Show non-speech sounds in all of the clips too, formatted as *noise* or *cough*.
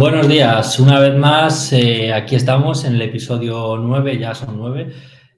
Buenos días, una vez más, eh, aquí estamos en el episodio 9, ya son 9.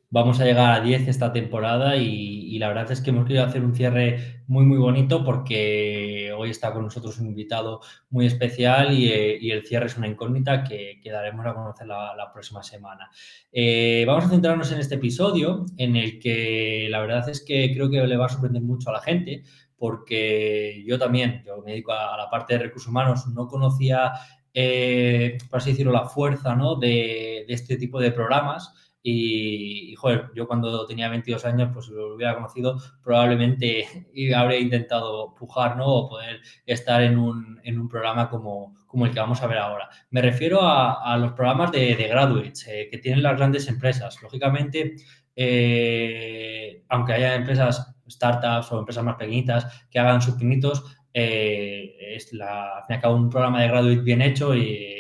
Vamos a llegar a 10 esta temporada y, la verdad es que hemos querido hacer un cierre muy, muy bonito porque hoy está con nosotros un invitado muy especial y, eh, el cierre es una incógnita que, daremos a conocer la, próxima semana. Eh, vamos a centrarnos en este episodio en el que la verdad es que creo que le va a sorprender mucho a la gente porque yo también, yo me dedico a, la parte de recursos humanos, no conocía, eh, por así decirlo, la fuerza ¿no? de, este tipo de programas. Y, joder, yo cuando tenía 22 años, pues lo hubiera conocido, probablemente *laughs* habría intentado pujar, ¿no? O poder estar en un, en un programa como, como, el que vamos a ver ahora. Me refiero a, los programas de, de graduates eh, que tienen las grandes empresas. Lógicamente, eh, aunque haya empresas startups o empresas más pequeñitas que hagan sus pinitos, eh, es la, al fin y al cabo un programa de graduate bien hecho y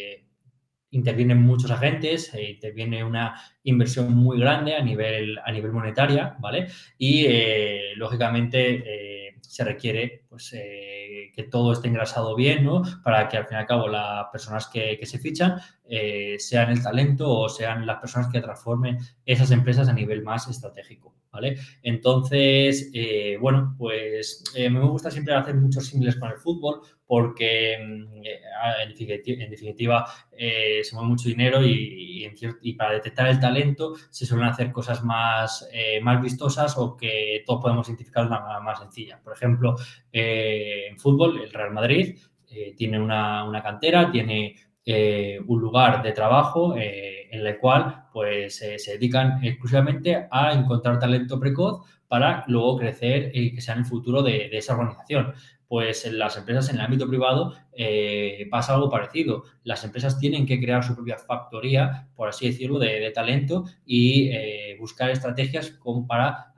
intervienen muchos agentes, e interviene una inversión muy grande a nivel, a nivel monetaria, ¿vale? Y eh, lógicamente se requiere pues, que todo esté engrasado bien, ¿no? Para que al fin y al cabo las personas que, que se fichan sean el talento o sean las personas que transformen esas empresas a nivel más estratégico. ¿Vale? Entonces, eh, bueno, pues eh, me gusta siempre hacer muchos símiles con el fútbol porque mm, eh, en definitiva se mueve mucho dinero y, para detectar el talento se suelen hacer cosas más, más vistosas o que todos podemos identificar de una manera más sencilla. Por ejemplo, en fútbol, el Real Madrid tiene una, una cantera, tiene eh, un lugar de trabajo eh, en el cual pues eh, se dedican exclusivamente a encontrar talento precoz para luego crecer y que sea en el futuro de, esa organización. Pues en las empresas en el ámbito privado pasa algo parecido. Las empresas tienen que crear su propia factoría, por así decirlo, de, talento y buscar estrategias para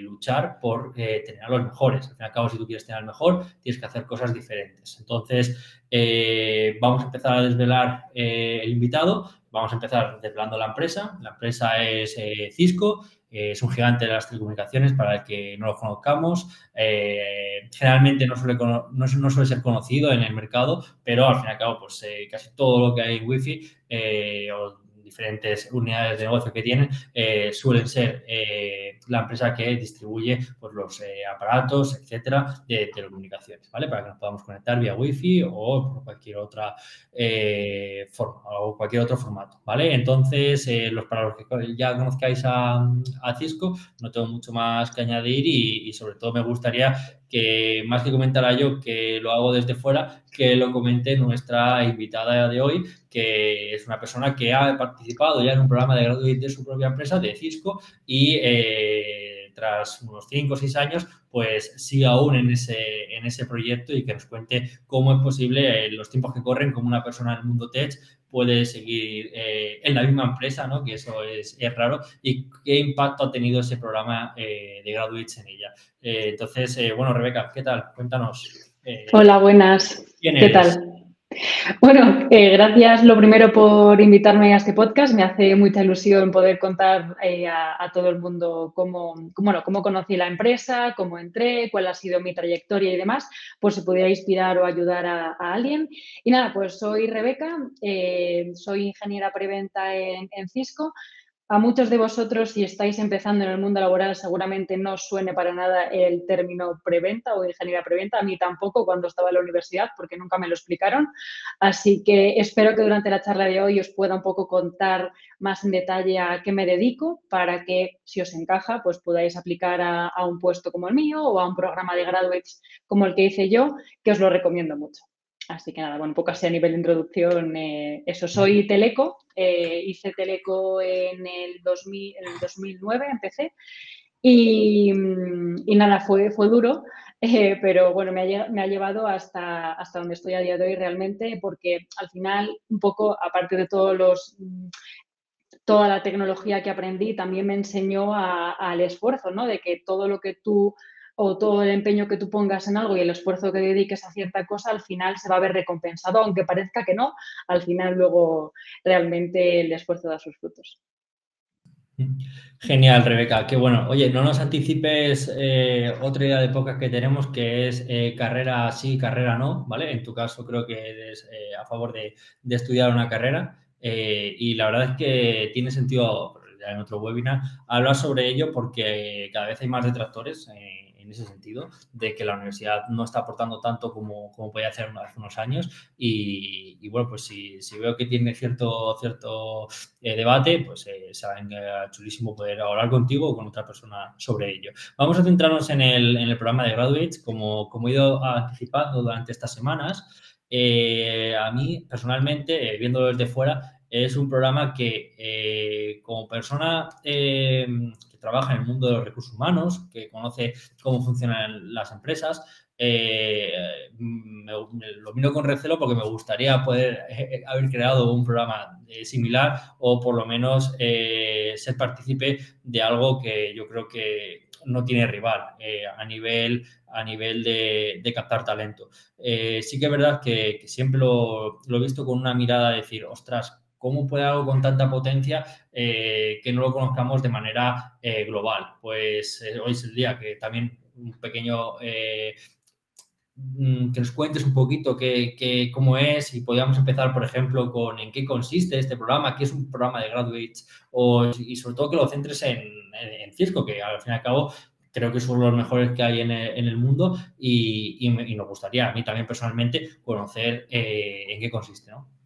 luchar por tener a los mejores. Al fin y al cabo, si tú quieres tener al mejor, tienes que hacer cosas diferentes. Entonces, eh, vamos a empezar a desvelar eh, el invitado. Vamos a empezar desvelando la empresa. La empresa es eh, Cisco, es un gigante de las telecomunicaciones para el que no lo conozcamos. generalmente no suele, no, suele, ser conocido en el mercado, pero al fin y al cabo, pues casi todo lo que hay en Wi-Fi diferentes unidades de negocio que tienen, eh, suelen ser eh, la empresa que distribuye pues, los eh, aparatos, etcétera, de telecomunicaciones, ¿vale? Para que nos podamos conectar vía Wi-Fi o por cualquier otra forma o cualquier otro formato, ¿vale? Entonces, los, para los que ya conozcáis a, Cisco, no tengo mucho más que añadir y sobre todo me gustaría que más que comentara yo que lo hago desde fuera, que lo comente nuestra invitada de hoy, que es una persona que ha participado ya en un programa de graduate de su propia empresa, de Cisco, y eh, tras unos 5 o 6 años, pues sigue aún en ese, en ese proyecto y que nos cuente cómo es posible en los tiempos que corren, como una persona del mundo tech puede seguir eh, en la misma empresa, ¿no? que eso es, raro, y qué impacto ha tenido ese programa eh, de graduates en ella. Eh, entonces, bueno, Rebeca, ¿qué tal? Cuéntanos. Hola, buenas. ¿Qué tal? Bueno, eh, gracias lo primero por invitarme a este podcast. Me hace mucha ilusión poder contar eh, a, todo el mundo cómo, cómo, cómo conocí la empresa, cómo entré, cuál ha sido mi trayectoria y demás, por si pudiera inspirar o ayudar a, alguien. Y nada, pues soy Rebeca, eh, soy ingeniera preventa en Cisco. A muchos de vosotros, si estáis empezando en el mundo laboral, seguramente no suene para nada el término preventa o ingeniería preventa. A mí tampoco cuando estaba en la universidad, porque nunca me lo explicaron. Así que espero que durante la charla de hoy os pueda un poco contar más en detalle a qué me dedico para que, si os encaja, pues podáis aplicar a, a un puesto como el mío o a un programa de graduates como el que hice yo, que os lo recomiendo mucho. Así que nada, bueno, un poco así a nivel de introducción, eh, eso, soy Teleco, eh, hice Teleco en el, 2000, en el 2009, empecé, y, nada, fue, fue duro, *laughs* eh, pero bueno, me ha, me ha, llevado hasta, hasta donde estoy a día de hoy realmente, porque al final, un poco, aparte de todos los toda la tecnología que aprendí también me enseñó al esfuerzo, ¿no? De que todo lo que tú o todo el empeño que tú pongas en algo y el esfuerzo que dediques a cierta cosa, al final se va a ver recompensado, aunque parezca que no, al final luego realmente el esfuerzo da sus frutos. Genial, Rebeca. Qué bueno. Oye, no nos anticipes eh, otra idea de pocas que tenemos que es eh, carrera sí, carrera no, ¿vale? En tu caso creo que eres eh, a favor de, estudiar una carrera y la verdad es que tiene sentido, ya en otro webinar, hablar sobre ello porque cada vez hay más detractores ese sentido, de que la universidad no está aportando tanto como, como podía hacer hace unos años. Y, bueno, pues si, si, veo que tiene cierto, cierto eh, debate, pues eh, será chulísimo poder hablar contigo o con otra persona sobre ello. Vamos a centrarnos en el, en el programa de Graduates, como, como he ido anticipando durante estas semanas. Eh, a mí, personalmente, viéndolo desde fuera, es un programa que como persona trabaja en el mundo de los recursos humanos, que conoce cómo funcionan las empresas. Eh, lo miro con recelo porque me gustaría poder eh, haber creado un programa eh, similar o por lo menos ser partícipe de algo que yo creo que no tiene rival a nivel, a nivel de, captar talento. sí que es verdad que, siempre lo, lo, he visto con una mirada de decir, ostras, ¿Cómo puede algo con tanta potencia eh, que no lo conozcamos de manera eh, global? Pues eh, hoy es el día que también un pequeño mm, que nos cuentes un poquito qué, cómo es y podríamos empezar, por ejemplo, con en qué consiste este programa, qué es un programa de graduates o, y sobre todo que lo centres en, en, Cisco, que al fin y al cabo creo que son los mejores que hay en el, mundo y, nos gustaría a mí también personalmente conocer en qué consiste, ¿no?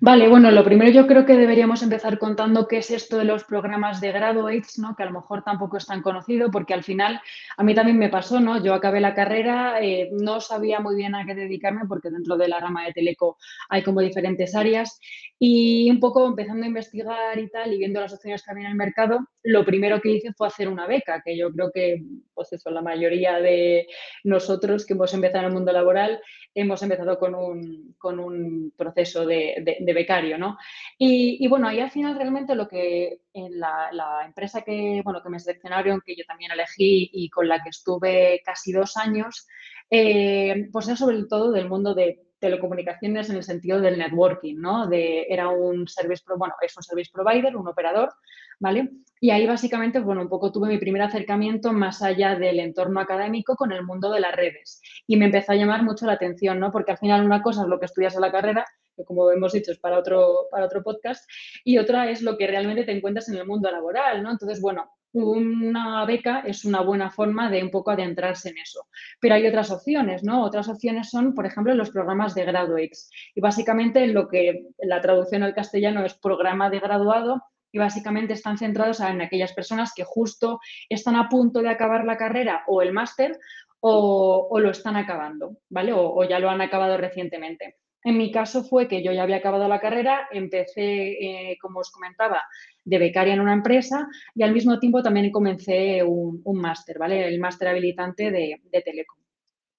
Vale, bueno, lo primero yo creo que deberíamos empezar contando qué es esto de los programas de graduates, ¿no? Que a lo mejor tampoco es tan conocido, porque al final a mí también me pasó, ¿no? Yo acabé la carrera, eh, no sabía muy bien a qué dedicarme, porque dentro de la rama de Teleco hay como diferentes áreas, y un poco empezando a investigar y tal, y viendo las opciones que había en el mercado, lo primero que hice fue hacer una beca, que yo creo que, pues eso, la mayoría de nosotros que hemos empezado en el mundo laboral, hemos empezado con un, con un proceso de, de, becario, ¿no? Y, bueno, ahí al final realmente lo que en la, empresa que, bueno, que me seleccionaron, que yo también elegí y con la que estuve casi dos años, eh, pues era sobre todo del mundo de telecomunicaciones en el sentido del networking, ¿no? De, era un service, bueno, es un service provider, un operador, ¿vale? Y ahí básicamente, bueno, un poco tuve mi primer acercamiento más allá del entorno académico con el mundo de las redes. Y me empezó a llamar mucho la atención, ¿no? Porque al final una cosa es lo que estudias en la carrera, que como hemos dicho es para otro, para otro podcast, y otra es lo que realmente te encuentras en el mundo laboral, ¿no? Entonces, bueno, una beca es una buena forma de un poco adentrarse en eso. Pero hay otras opciones, ¿no? Otras opciones son, por ejemplo, los programas de graduates. Y básicamente lo que la traducción al castellano es programa de graduado y básicamente están centrados en aquellas personas que justo están a punto de acabar la carrera o el máster o, lo están acabando, ¿vale? o ya lo han acabado recientemente. En mi caso fue que yo ya había acabado la carrera, empecé, eh, como os comentaba, de becaria en una empresa y al mismo tiempo también comencé un, máster, ¿vale? El máster habilitante de, de Telecom.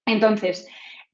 Entonces,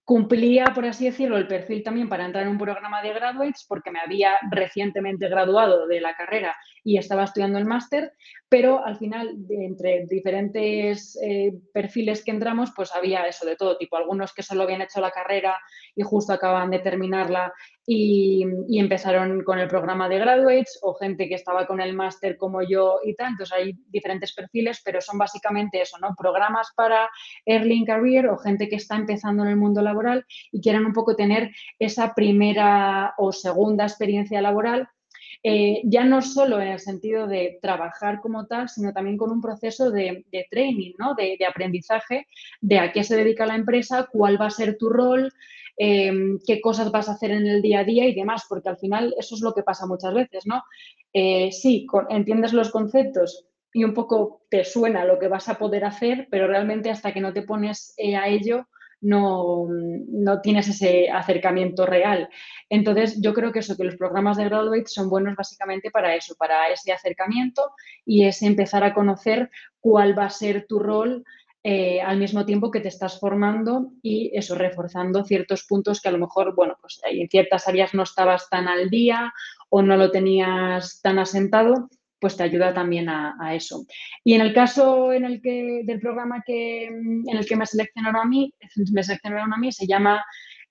Cumplía, por así decirlo, el perfil también para entrar en un programa de graduates porque me había recientemente graduado de la carrera y estaba estudiando el máster, pero al final, entre diferentes eh, perfiles que entramos, pues había eso de todo tipo. Algunos que solo habían hecho la carrera y justo acaban de terminarla y, empezaron con el programa de graduates o gente que estaba con el máster como yo y tal. Entonces hay diferentes perfiles, pero son básicamente eso, ¿no? Programas para early career o gente que está empezando en el mundo laboral y quieran un poco tener esa primera o segunda experiencia laboral. Eh, ya no solo en el sentido de trabajar como tal, sino también con un proceso de, training, ¿no? de, de aprendizaje de a qué se dedica la empresa, cuál va a ser tu rol, Em, qué cosas vas a hacer en el día a día y demás, porque al final eso es lo que pasa muchas veces, ¿no? Eh, sí, entiendes los conceptos y un poco te suena lo que vas a poder hacer, pero realmente hasta que no te pones eh, a ello, no, no, tienes ese acercamiento real. Entonces, yo creo que eso, que los programas de graduate son buenos básicamente para eso, para ese acercamiento y ese empezar a conocer cuál va a ser tu rol eh, al mismo tiempo que te estás formando y eso, reforzando ciertos puntos que a lo mejor, bueno, pues en ciertas áreas no estabas tan al día o no lo tenías tan asentado, pues te ayuda también a, eso. Y en el caso en el que, del programa que, en el que me seleccionaron a mí, *laughs* me seleccionaron a mí, se llama,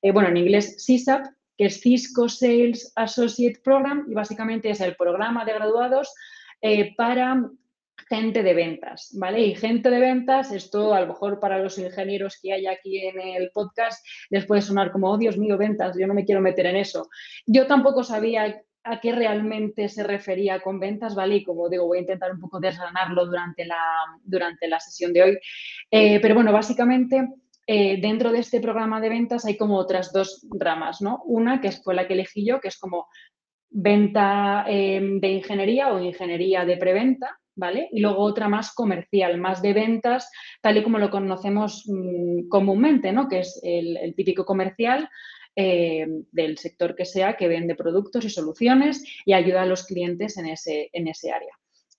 eh, bueno, en inglés CISAP, que es Cisco Sales Associate Program, y básicamente es el programa de graduados para gente de ventas, ¿vale? Y gente de ventas, esto a lo mejor para los ingenieros que hay aquí en el podcast les puede sonar como, oh Dios mío, ventas, yo no me quiero meter en eso. Yo tampoco sabía a qué realmente se refería con ventas, ¿vale? Y como digo, voy a intentar un poco desgranarlo durante la, durante la sesión de hoy. Eh, pero bueno, básicamente eh, dentro de este programa de ventas hay como otras dos ramas, ¿no? Una que fue la que elegí yo, que es como venta eh, de ingeniería o ingeniería de preventa, ¿vale? Y luego otra más comercial, más de ventas, tal y como lo conocemos mm, comúnmente, ¿no? Que es el, típico comercial eh, del sector que sea, que vende productos y soluciones y ayuda a los clientes en ese, en ese área.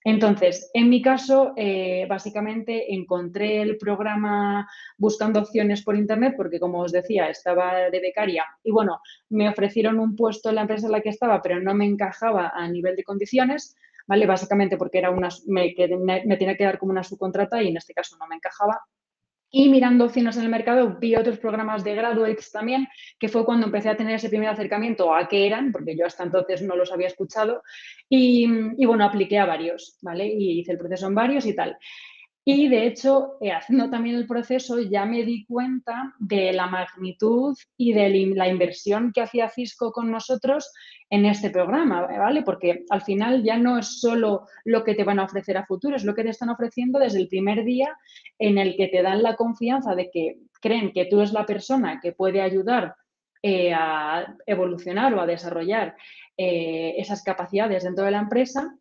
Entonces, en mi caso, eh, básicamente encontré el programa buscando opciones por Internet porque, como os decía, estaba de becaria y, bueno, me ofrecieron un puesto en la empresa en la que estaba, pero no me encajaba a nivel de condiciones. ¿Vale? Básicamente porque era una, me, me, tenía que dar como una subcontrata y en este caso no me encajaba. Y mirando opciones en el mercado, vi otros programas de graduates también, que fue cuando empecé a tener ese primer acercamiento a qué eran, porque yo hasta entonces no los había escuchado. Y, y bueno, apliqué a varios, ¿vale? Y hice el proceso en varios y tal. Y de hecho, eh, haciendo también el proceso, ya me di cuenta de la magnitud y de la inversión que hacía Cisco con nosotros en este programa, ¿vale? Porque al final ya no es solo lo que te van a ofrecer a futuro, es lo que te están ofreciendo desde el primer día en el que te dan la confianza de que creen que tú eres la persona que puede ayudar eh, a evolucionar o a desarrollar eh, esas capacidades dentro de la empresa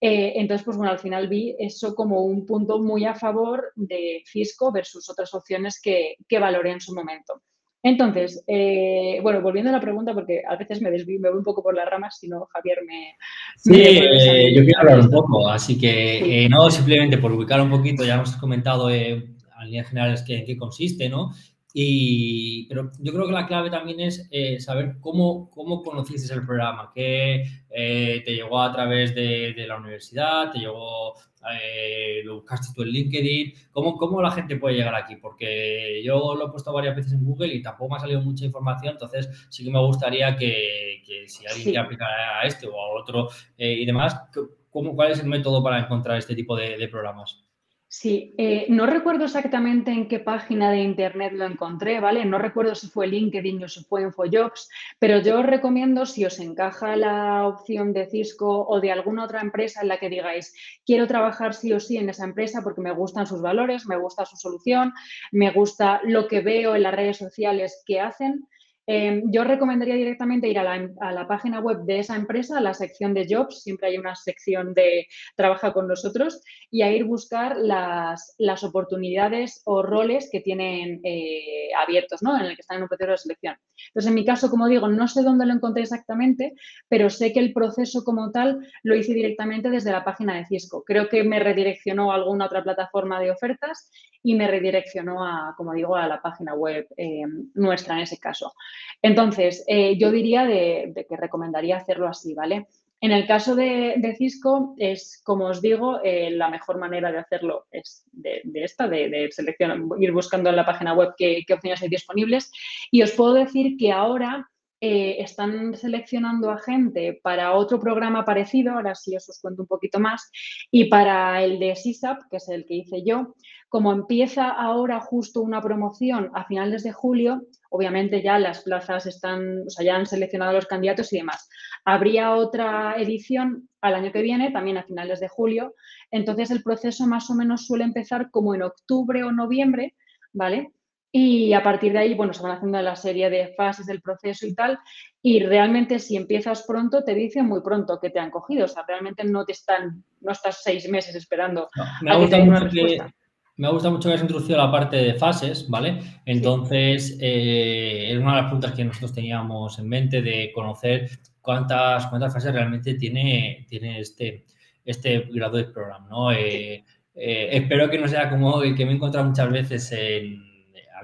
eh, entonces, pues bueno, al final vi eso como un punto muy a favor de Cisco versus otras opciones que, valoré en su momento. Entonces, eh, bueno, volviendo a la pregunta, porque a veces me desvío, me voy un poco por las ramas, si no, Javier me... Sí, eh, yo quiero hablar un poco, así que no simplemente por ubicar un poquito, ya hemos comentado en líneas generales qué, qué consiste, ¿no? Y, pero yo creo que la clave también es eh, saber cómo, cómo conociste el programa, que eh, te llegó a través de, la universidad, te llegó, eh, lo buscaste tú en LinkedIn, ¿Cómo, cómo la gente puede llegar aquí, porque yo lo he puesto varias veces en Google y tampoco me ha salido mucha información, entonces sí que me gustaría que, si alguien quiere aplicar a este o a otro y demás, ¿cómo, ¿cuál es el método para encontrar este tipo de programas? Sí, eh, no recuerdo exactamente en qué página de internet lo encontré, ¿vale? No recuerdo si fue LinkedIn o si fue InfoJobs, pero yo os recomiendo, si os encaja la opción de Cisco o de alguna otra empresa en la que digáis, quiero trabajar sí o sí en esa empresa porque me gustan sus valores, me gusta su solución, me gusta lo que veo en las redes sociales que hacen, Em, yo recomendaría directamente ir a la, página web de esa empresa, a la sección de jobs, siempre hay una sección de trabaja con nosotros, y a ir buscar las, oportunidades o roles que tienen eh, abiertos, ¿no? En el que están en un proceso de selección. Entonces, en mi caso, como digo, no sé dónde lo encontré exactamente, pero sé que el proceso como tal lo hice directamente desde la página de Cisco. Creo que me redireccionó a alguna otra plataforma de ofertas y me redireccionó a, como digo, a la página web eh, nuestra en ese caso. Entonces, eh, yo diría de, que recomendaría hacerlo así, ¿vale? En el caso de, Cisco, es, como os digo, eh, la mejor manera de hacerlo es de, esta, de, seleccionar, ir buscando en la página web qué, qué opciones hay disponibles. Y os puedo decir que ahora eh, están seleccionando a gente para otro programa parecido, ahora sí os, cuento un poquito más, y para el de SISAP, que es el que hice yo, como empieza ahora justo una promoción a finales de julio, obviamente ya las plazas están, o sea, ya han seleccionado los candidatos y demás. Habría otra edición al año que viene, también a finales de julio, entonces el proceso más o menos suele empezar como en octubre o noviembre, ¿vale? Y a partir de ahí, bueno, se van haciendo la serie de fases del proceso y tal. Y realmente si empiezas pronto, te dicen muy pronto que te han cogido. O sea, realmente no te están, no estás seis meses esperando me a que una respuesta. me gusta mucho que has introducido la parte de fases, ¿vale? Entonces, eh, es una de las preguntas que nosotros teníamos en mente de conocer cuántas, cuántas fases realmente tiene, tiene este, este grado de programa, ¿no? Eh, eh, espero que no sea como el que me he encontrado muchas veces en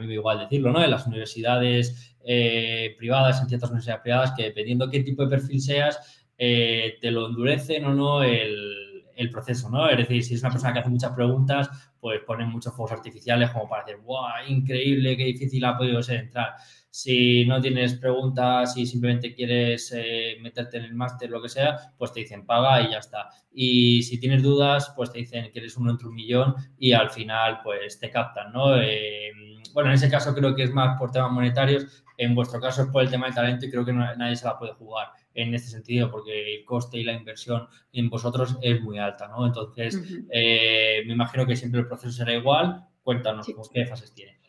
mí me igual decirlo, ¿no? En las universidades eh, privadas, en ciertas universidades privadas, que dependiendo qué tipo de perfil seas, eh, te lo endurecen o no el, el proceso, ¿no? Es decir, si es una persona que hace muchas preguntas, pues ponen muchos fuegos artificiales como para decir, ¡guau! Increíble, qué difícil ha podido ser entrar. Si no tienes preguntas y simplemente quieres eh, meterte en el máster, lo que sea, pues te dicen paga y ya está. Y si tienes dudas, pues te dicen que eres uno entre un millón y al final, pues te captan, ¿no? Eh, bueno, en ese caso creo que es más por temas monetarios. En vuestro caso es por el tema del talento y creo que nadie se la puede jugar en este sentido, porque el coste y la inversión en vosotros es muy alta, ¿no? Entonces, eh, me imagino que siempre el proceso será igual. Cuéntanos, ¿qué fases tiene?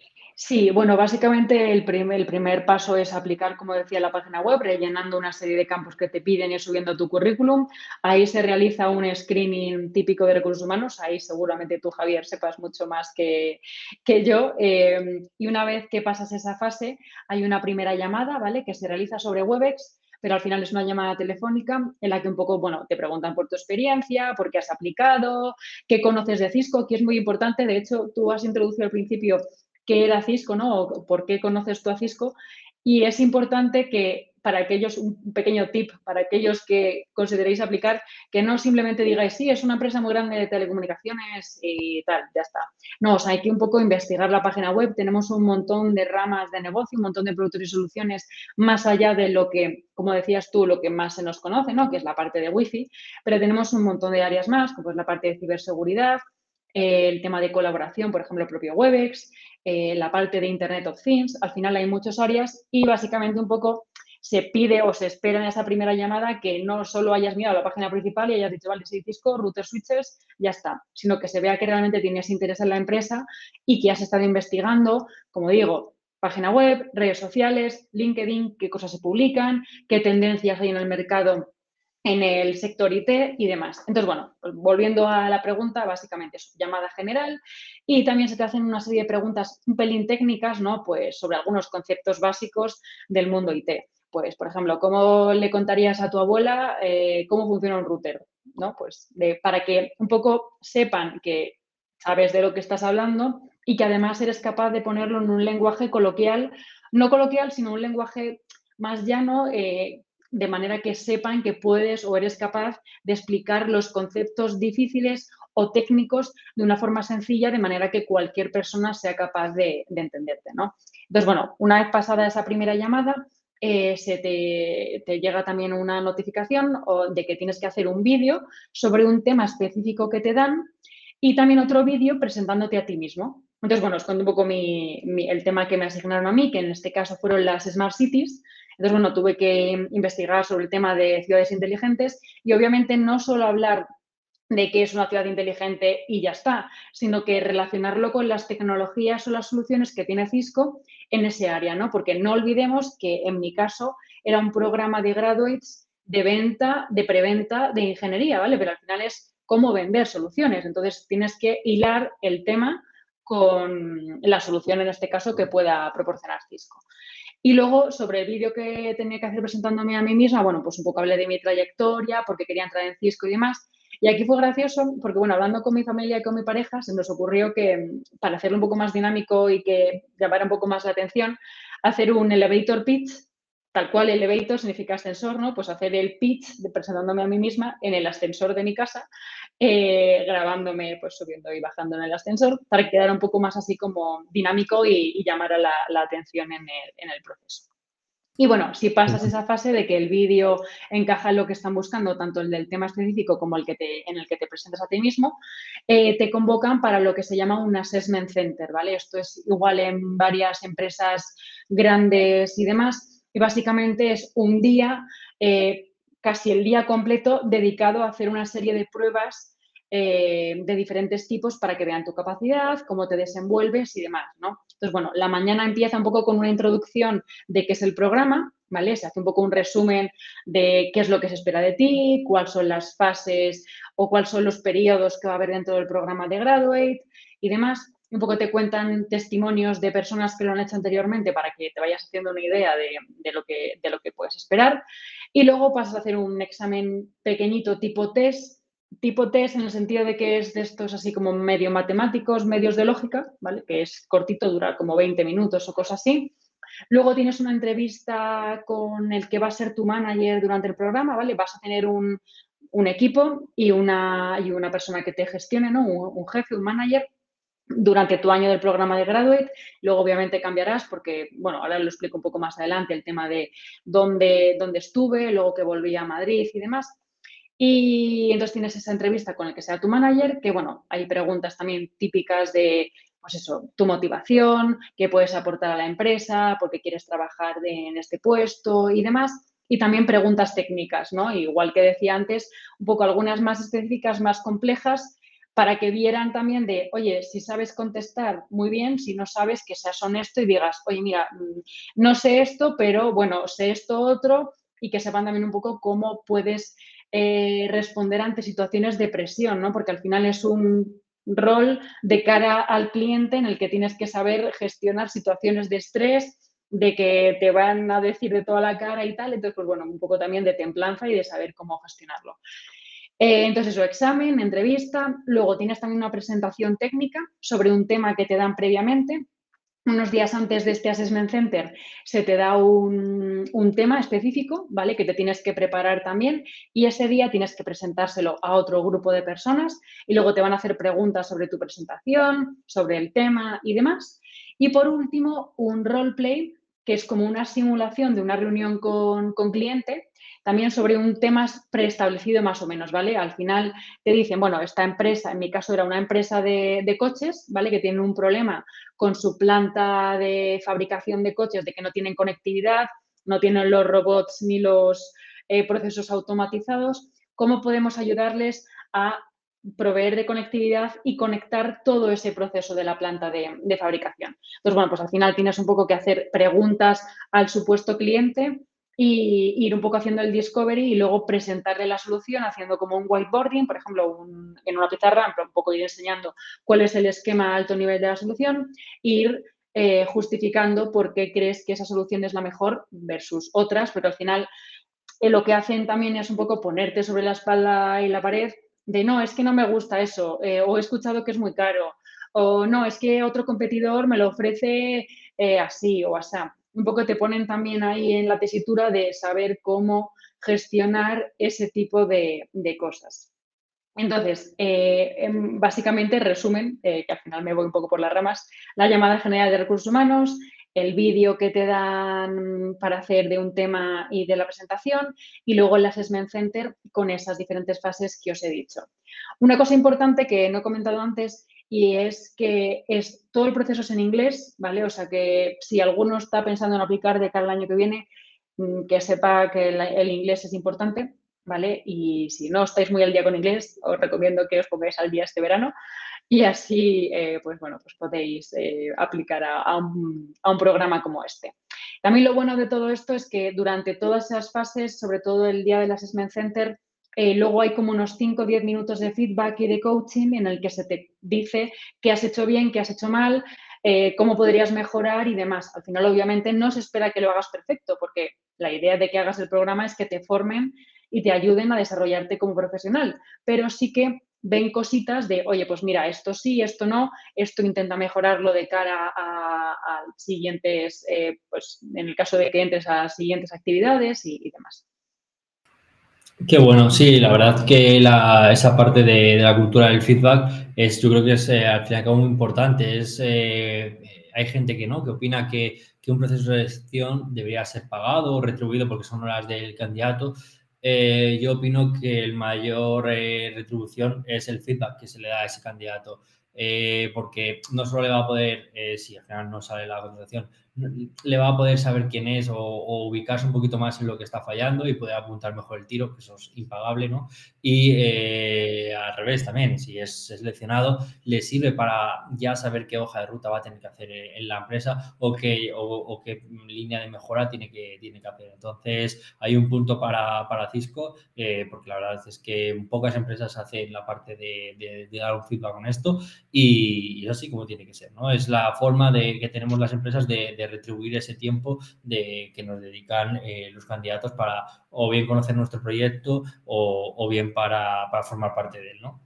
Sí, bueno, básicamente el primer, el primer paso es aplicar, como decía, la página web, rellenando una serie de campos que te piden y subiendo tu currículum. Ahí se realiza un screening típico de recursos humanos. Ahí seguramente tú, Javier, sepas mucho más que, que yo. Eh, y una vez que pasas esa fase, hay una primera llamada, ¿vale? Que se realiza sobre Webex pero al final es una llamada telefónica en la que un poco, bueno, te preguntan por tu experiencia, por qué has aplicado, qué conoces de Cisco, que es muy importante. De hecho, tú has introducido al principio qué era Cisco, ¿no? O por qué conoces tú a Cisco. Y es importante que para aquellos, un pequeño tip para aquellos que consideréis aplicar, que no simplemente digáis, sí, es una empresa muy grande de telecomunicaciones y tal, ya está. No, o sea, hay que un poco investigar la página web. Tenemos un montón de ramas de negocio, un montón de productos y soluciones más allá de lo que, como decías tú, lo que más se nos conoce, ¿no? Que es la parte de Wi-Fi, pero tenemos un montón de áreas más, como es la parte de ciberseguridad, el tema de colaboración, por ejemplo, el propio Webex, eh, la parte de Internet of Things. Al final hay muchas áreas y básicamente un poco se pide o se espera en esa primera llamada que no solo hayas mirado la página principal y hayas dicho, vale, sí, Cisco, router switches, ya está, sino que se vea que realmente tienes interés en la empresa y que has estado investigando, como digo, página web, redes sociales, LinkedIn, qué cosas se publican, qué tendencias hay en el mercado en el sector IT y demás. Entonces, bueno, volviendo a la pregunta, básicamente es llamada general y también se te hacen una serie de preguntas un pelín técnicas, ¿no? Pues sobre algunos conceptos básicos del mundo IT. Pues, por ejemplo, ¿cómo le contarías a tu abuela eh, cómo funciona un router? ¿No? Pues para que un poco sepan que sabes de lo que estás hablando y que además eres capaz de ponerlo en un lenguaje coloquial, no coloquial, sino un lenguaje más llano, eh, de manera que sepan que puedes o eres capaz de explicar los conceptos difíciles o técnicos de una forma sencilla, de manera que cualquier persona sea capaz de, entenderte, ¿no? Entonces, bueno, una vez pasada esa primera llamada, eh, se te, llega también una notificación de que tienes que hacer un vídeo sobre un tema específico que te dan y también otro vídeo presentándote a ti mismo. Entonces, bueno, os cuento un poco el tema que me asignaron a mí, que en este caso fueron las Smart Cities. Entonces, bueno, tuve que investigar sobre el tema de ciudades inteligentes y obviamente no solo hablar de qué es una ciudad inteligente y ya está, sino que relacionarlo con las tecnologías o las soluciones que tiene Cisco en ese área, ¿no? Porque no olvidemos que en mi caso era un programa de graduates de venta, de preventa, de ingeniería, ¿vale? Pero al final es cómo vender soluciones. Entonces tienes que hilar el tema con la solución en este caso que pueda proporcionar Cisco. Y luego, sobre el vídeo que tenía que hacer presentándome a mí misma, bueno, pues un poco hablé de mi trayectoria, porque quería entrar en Cisco y demás. Y aquí fue gracioso porque, bueno, hablando con mi familia y con mi pareja, se nos ocurrió que, para hacerlo un poco más dinámico y que llamara un poco más la atención, hacer un elevator pitch, tal cual elevator significa ascensor, ¿no? Pues hacer el pitch presentándome a mí misma en el ascensor de mi casa, eh, grabándome, pues subiendo y bajando en el ascensor, para que quedara un poco más así como dinámico y, llamara la, atención en el, proceso. Y bueno, si pasas esa fase de que el vídeo encaja en lo que están buscando, tanto el del tema específico como el que te, en el que te presentas a ti mismo, eh, te convocan para lo que se llama un assessment center, ¿vale? Esto es igual en varias empresas grandes y demás, y básicamente es un día, eh, casi el día completo, dedicado a hacer una serie de pruebas eh, de diferentes tipos para que vean tu capacidad, cómo te desenvuelves y demás, ¿no? Entonces, bueno, la mañana empieza un poco con una introducción de qué es el programa, ¿vale? Se hace un poco un resumen de qué es lo que se espera de ti, cuáles son las fases o cuáles son los periodos que va a haber dentro del programa de Graduate y demás. Un poco te cuentan testimonios de personas que lo han hecho anteriormente para que te vayas haciendo una idea de, lo, que, de lo que puedes esperar. Y luego pasas a hacer un examen pequeñito tipo test tipo test en el sentido de que es de estos así como medio matemáticos, medios de lógica, ¿vale? Que es cortito, dura como 20 minutos o cosas así. Luego tienes una entrevista con el que va a ser tu manager durante el programa, ¿vale? Vas a tener un, un equipo y una, y una persona que te gestione, ¿no? un jefe, un manager durante tu año del programa de graduate. Luego, obviamente, cambiarás porque, bueno, ahora lo explico un poco más adelante, el tema de dónde, dónde estuve, luego que volví a Madrid y demás. Y entonces tienes esa entrevista con el que sea tu manager, que, bueno, hay preguntas también típicas de, pues eso, tu motivación, qué puedes aportar a la empresa, por qué quieres trabajar en este puesto y demás. Y también preguntas técnicas, ¿no? Igual que decía antes, un poco algunas más específicas, más complejas, para que vieran también de, oye, si sabes contestar, muy bien, si no sabes, que seas honesto y digas, oye, mira, mm, no sé esto, pero bueno, sé esto otro y que sepan también un poco cómo puedes eh, responder ante situaciones de presión, ¿no? Porque al final es un rol de cara al cliente en el que tienes que saber gestionar situaciones de estrés, de que te van a decir de toda la cara y tal, entonces, pues bueno, un poco también de templanza y de saber cómo gestionarlo. Eh, entonces, su examen, entrevista, luego tienes también una presentación técnica sobre un tema que te dan previamente. Unos días antes de este Assessment Center se te da un, tema específico, ¿vale? Que te tienes que preparar también y ese día tienes que presentárselo a otro grupo de personas y luego te van a hacer preguntas sobre tu presentación, sobre el tema y demás. Y por último, un roleplay, que es como una simulación de una reunión con, con cliente también sobre un tema preestablecido más o menos, ¿vale? Al final te dicen, bueno, esta empresa, en mi caso era una empresa de, coches, ¿vale? Que tiene un problema con su planta de fabricación de coches, de que no tienen conectividad, no tienen los robots ni los eh, procesos automatizados. ¿Cómo podemos ayudarles a proveer de conectividad y conectar todo ese proceso de la planta de, de, fabricación. Entonces, bueno, pues al final tienes un poco que hacer preguntas al supuesto cliente y ir un poco haciendo el discovery y luego presentarle la solución haciendo como un whiteboarding, por ejemplo, en una pizarra, un poco ir enseñando cuál es el esquema a alto nivel de la solución, ir eh, justificando por qué crees que esa solución es la mejor versus otras, pero al final eh, lo que hacen también es un poco ponerte sobre la espalda y la pared de no, es que no me gusta eso, eh, o he escuchado que es muy caro, o no, es que otro competidor me lo ofrece así o así un poco te ponen también ahí en la tesitura de saber cómo gestionar ese tipo de, cosas. Entonces, eh, em, básicamente resumen, eh, que al final me voy un poco por las ramas, la llamada general de recursos humanos, el vídeo que te dan para hacer de un tema y de la presentación y luego el Assessment Center con esas diferentes fases que os he dicho. Una cosa importante que no he comentado antes y es que es, todo el proceso es en inglés, ¿vale? O sea que si alguno está pensando en aplicar de cara al año que viene, mm, que sepa que el, inglés es importante, ¿vale? Y si no estáis muy al día con inglés, os recomiendo que os pongáis al día este verano y así, eh, pues bueno, pues podéis eh, aplicar a, un, a un programa como este. También lo bueno de todo esto es que durante todas esas fases, sobre todo el día del Assessment Center, eh, luego hay como unos 5 o 10 minutos de feedback y de coaching en el que se te dice qué has hecho bien, qué has hecho mal, eh, cómo podrías mejorar y demás. Al final, obviamente, no se espera que lo hagas perfecto, porque la idea de que hagas el programa es que te formen y te ayuden a desarrollarte como profesional, pero sí que ven cositas de, oye, pues mira, esto sí, esto no, esto intenta mejorarlo de cara a, siguientes, eh, pues en el caso de que entres a siguientes actividades y demás. Qué bueno, sí, la verdad que esa parte de, la cultura del feedback es, yo creo que es eh, al fin y al cabo muy importante. Es, eh, hay gente que no, que opina que, un proceso de gestión debería ser pagado o retribuido porque son horas del candidato. Eh, yo opino que el mayor retribución es el feedback que se le da a ese candidato. porque no solo le va a poder, si al final no sale la contratación, le va a poder saber quién es o, ubicarse un poquito más en lo que está fallando y poder apuntar mejor el tiro, que eso es impagable, ¿no? Y eh, al revés también, si es seleccionado, le sirve para ya saber qué hoja de ruta va a tener que hacer en la empresa o qué, o, qué línea de mejora tiene que, tiene que hacer. Entonces, hay un punto para, para Cisco, eh, porque la verdad es que pocas empresas hacen la parte de, dar un feedback con esto y, así como tiene que ser, ¿no? Es la forma de que tenemos las empresas de retribuir ese tiempo de, que nos dedican eh, los candidatos para o bien conocer nuestro proyecto o, bien para, formar parte de él, ¿no?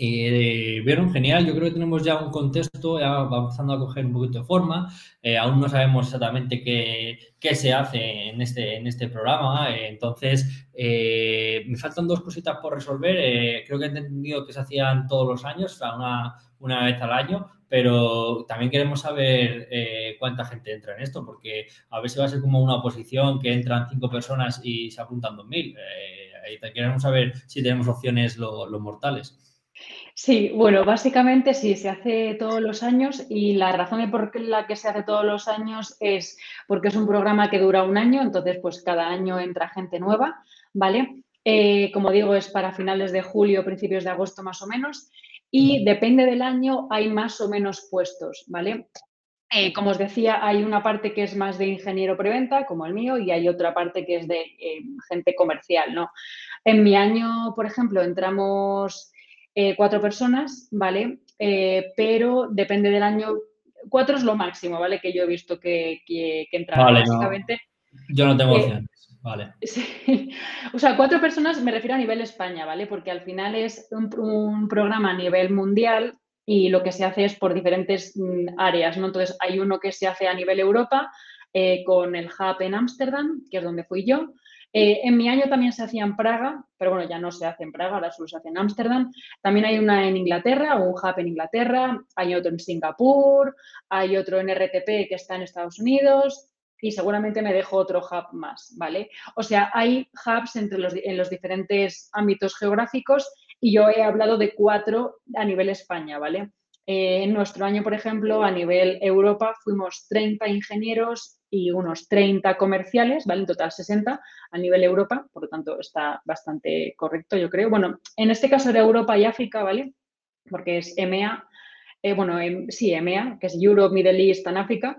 Eh, vieron genial, yo creo que tenemos ya un contexto, ya va empezando a coger un poquito de forma, eh, aún no sabemos exactamente qué, qué, se hace en este, en este programa, eh, entonces eh, me faltan dos cositas por resolver, eh, creo que he entendido que se hacían todos los años, o sea, una, una vez al año, pero también queremos saber eh, cuánta gente entra en esto, porque a ver si va a ser como una oposición que entran cinco personas y se apuntan dos mil. Eh, queremos saber si tenemos opciones los lo mortales. Sí, bueno, básicamente sí, se hace todos los años y la razón por la que se hace todos los años es porque es un programa que dura un año, entonces pues cada año entra gente nueva, ¿vale? Eh, como digo, es para finales de julio, principios de agosto más o menos y depende del año hay más o menos puestos, ¿vale? Eh, como os decía, hay una parte que es más de ingeniero preventa, como el mío, y hay otra parte que es de eh, gente comercial, ¿no? En mi año, por ejemplo, entramos eh, cuatro personas, ¿vale? Eh, pero depende del año, cuatro es lo máximo, ¿vale? Que yo he visto que, que, que vale, básicamente. Yo no tengo eh, opciones. Vale. Sí. *laughs* O sea, cuatro personas me refiero a nivel España, ¿vale? Porque al final es un, un, programa a nivel mundial y lo que se hace es por diferentes mm, áreas, ¿no? Entonces, hay uno que se hace a nivel Europa eh, con el hub en Ámsterdam, que es donde fui yo. Eh, en mi año también se hacía en Praga, pero bueno, ya no se hace en Praga, ahora solo se hace en Ámsterdam. También hay una en Inglaterra, un hub en Inglaterra, hay otro en Singapur, hay otro en RTP que está en Estados Unidos, y seguramente me dejo otro hub más, ¿vale? O sea, hay hubs entre los, en los diferentes ámbitos geográficos y yo he hablado de cuatro a nivel España, ¿vale? Eh, en nuestro año, por ejemplo, a nivel Europa fuimos 30 ingenieros y unos 30 comerciales, ¿vale? En total 60 a nivel Europa, por lo tanto está bastante correcto, yo creo. Bueno, en este caso era Europa y África, ¿vale? Porque es EMEA, eh, bueno, em, sí, EMEA, que es Europe, Middle East and África.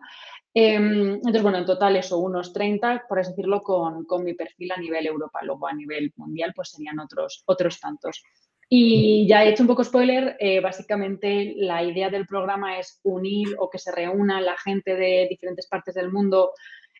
Em, entonces, bueno, en total eso, unos 30, por así decirlo, con, con, mi perfil a nivel Europa. Luego a nivel mundial, pues serían otros, otros tantos. Y ya he hecho un poco spoiler, eh, básicamente la idea del programa es unir o que se reúna la gente de diferentes partes del mundo,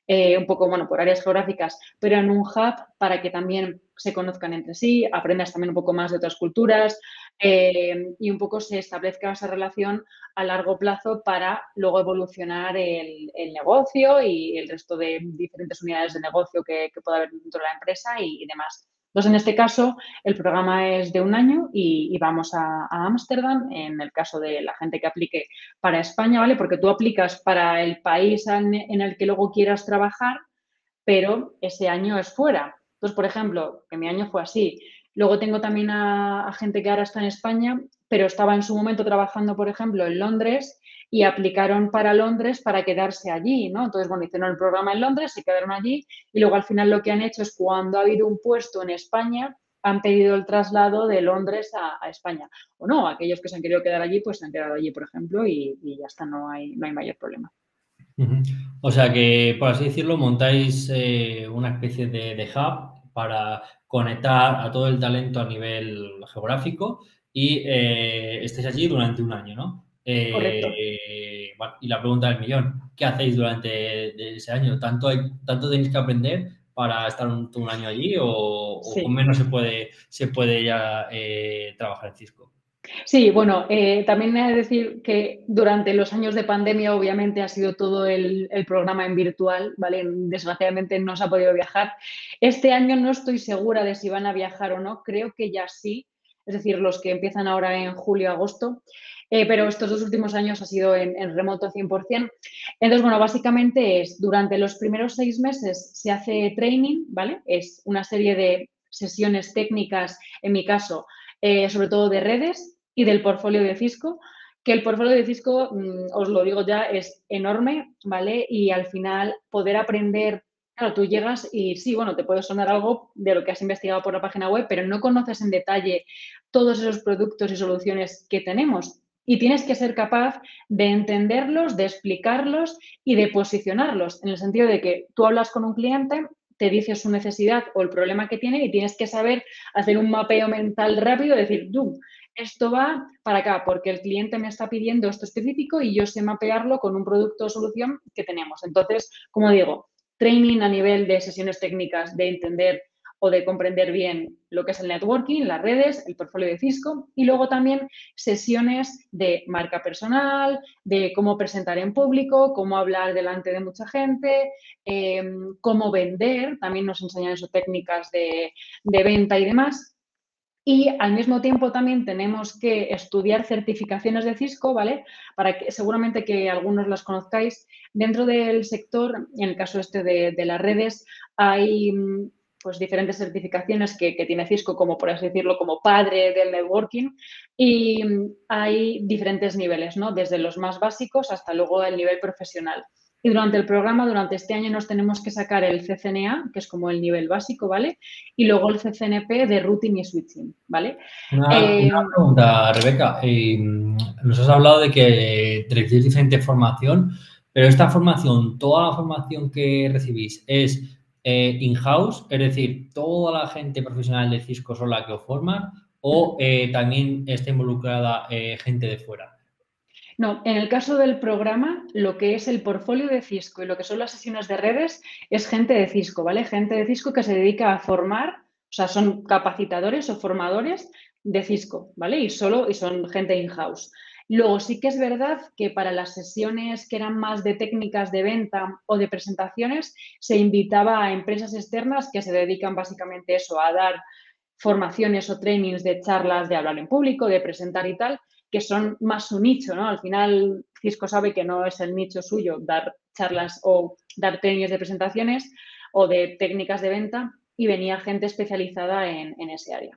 eh, un poco, bueno, por áreas geográficas, pero en un hub para que también se conozcan entre sí, aprendas también un poco más de otras culturas eh, y un poco se establezca esa relación a largo plazo para luego evolucionar el, negocio y el resto de diferentes unidades de negocio que, que pueda haber dentro de la empresa y demás. Entonces, en este caso, el programa es de un año y, vamos a Ámsterdam, en el caso de la gente que aplique para España, ¿vale? Porque tú aplicas para el país en, el que luego quieras trabajar, pero ese año es fuera. Entonces, por ejemplo, que mi año fue así. Luego tengo también a gente que ahora está en España, pero estaba en su momento trabajando, por ejemplo, en Londres y aplicaron para Londres para quedarse allí, ¿no? Entonces, bueno, hicieron el programa en Londres, se quedaron allí y luego al final lo que han hecho es cuando ha habido un puesto en España, han pedido el traslado de Londres a, España. O no, aquellos que se han querido quedar allí, pues se han quedado allí, por ejemplo, y, y ya está, no hay, no hay mayor problema. O sea que, por así decirlo, montáis eh, una especie de, de, hub para conectar a todo el talento a nivel geográfico y eh, estéis allí durante un año, ¿no? Eh, bueno, y la pregunta del millón, ¿qué hacéis durante ese año? ¿Tanto, hay, tanto tenéis que aprender para estar un, un año allí o, sí. o, con menos se puede, se puede ya eh, trabajar en Cisco? Sí, bueno, eh, también he de decir que durante los años de pandemia obviamente ha sido todo el, el, programa en virtual, ¿vale? Desgraciadamente no se ha podido viajar. Este año no estoy segura de si van a viajar o no, creo que ya sí, es decir, los que empiezan ahora en julio-agosto. Eh, pero estos dos últimos años ha sido en, en, remoto 100%. Entonces, bueno, básicamente es, durante los primeros seis meses se hace training, ¿vale? Es una serie de sesiones técnicas, en mi caso, eh, sobre todo de redes y del portfolio de Cisco, que el portfolio de Cisco, mmm, os lo digo ya, es enorme, ¿vale? Y al final poder aprender Claro, tú llegas y sí, bueno, te puede sonar algo de lo que has investigado por la página web, pero no conoces en detalle todos esos productos y soluciones que tenemos y tienes que ser capaz de entenderlos, de explicarlos y de posicionarlos, en el sentido de que tú hablas con un cliente, te dice su necesidad o el problema que tiene y tienes que saber hacer un mapeo mental rápido, decir, tú, esto va para acá, porque el cliente me está pidiendo esto específico y yo sé mapearlo con un producto o solución que tenemos. Entonces, como digo, training a nivel de sesiones técnicas, de entender o de comprender bien lo que es el networking, las redes, el portfolio de Cisco y luego también sesiones de marca personal, de cómo presentar en público, cómo hablar delante de mucha gente, em, cómo vender, también nos enseñan eso, técnicas de, de venta y demás. Y al mismo tiempo también tenemos que estudiar certificaciones de Cisco, ¿vale? Para que seguramente que algunos las conozcáis. Dentro del sector, en el caso este de, las redes, hay pues diferentes certificaciones que, que, tiene Cisco, como por así decirlo, como padre del networking, y hay diferentes niveles, ¿no? Desde los más básicos hasta luego el nivel profesional. Y durante el programa, durante este año, nos tenemos que sacar el CCNA, que es como el nivel básico, ¿vale? Y luego el CCNP de routing y switching, ¿vale? Una, eh, pregunta, Rebeca. Eh, nos has hablado de que recibís diferente formación, pero esta formación, toda la formación que recibís es eh, in-house, es decir, toda la gente profesional de Cisco son la que os forman, o también está involucrada gente de fuera. No, en el caso del programa, lo que es el portfolio de Cisco y lo que son las sesiones de redes es gente de Cisco, ¿vale? Gente de Cisco que se dedica a formar, o sea, son capacitadores o formadores de Cisco, ¿vale? Y solo, y son gente in-house. Luego sí que es verdad que para las sesiones que eran más de técnicas de venta o de presentaciones, se invitaba a empresas externas que se dedican básicamente eso, a dar formaciones o trainings de charlas de hablar en público, de presentar y tal, que son más su nicho, ¿no? Al final, Cisco sabe que no es el nicho suyo dar charlas o dar técnicas de presentaciones o de técnicas de venta y venía gente especializada en, ese área.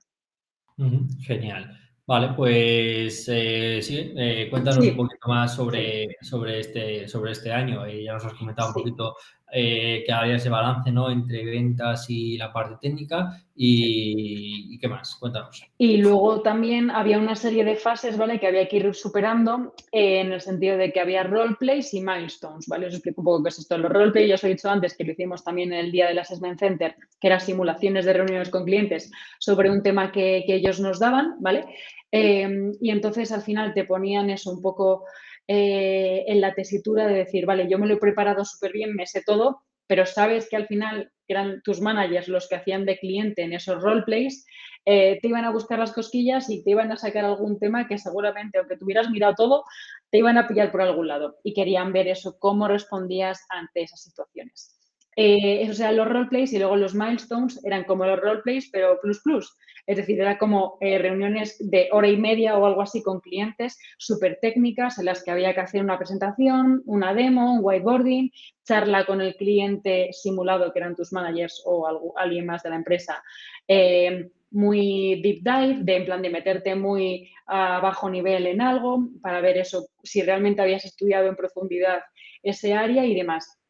Genial. Vale, pues eh, sí, eh, cuéntanos un poquito más sobre, sobre, este, sobre este año. Eh, ya nos has comentado un poquito que había ese balance ¿no? entre ventas y la parte técnica. Y, qué más? Cuéntanos. Y luego también había una serie de fases ¿vale? que había que ir superando en el sentido de que había roleplays y milestones. ¿vale? Os explico un poco qué es esto. Los roleplays, ya os he dicho antes que lo hicimos también en el día del Assessment Center, que eran simulaciones de reuniones con clientes sobre un tema que, que ellos nos daban. ¿vale? Em, y entonces al final te ponían eso un poco eh, en la tesitura de decir, vale, yo me lo he preparado súper bien, me sé todo, pero sabes que al final eran tus managers los que hacían de cliente en esos roleplays, eh, te iban a buscar las cosquillas y te iban a sacar algún tema que seguramente, aunque tuvieras mirado todo, te iban a pillar por algún lado y querían ver eso, cómo respondías ante esas situaciones. Eh, eso eran los roleplays y luego los milestones eran como los roleplays, pero plus plus. Es decir, era como eh, reuniones de hora y media o algo así con clientes súper técnicas en las que había que hacer una presentación, una demo, un whiteboarding, charla con el cliente simulado, que eran tus managers o alguien más de la empresa. Eh, muy deep dive, de en plan de meterte muy a bajo nivel en algo para ver eso, si realmente habías estudiado en profundidad ese área y demás.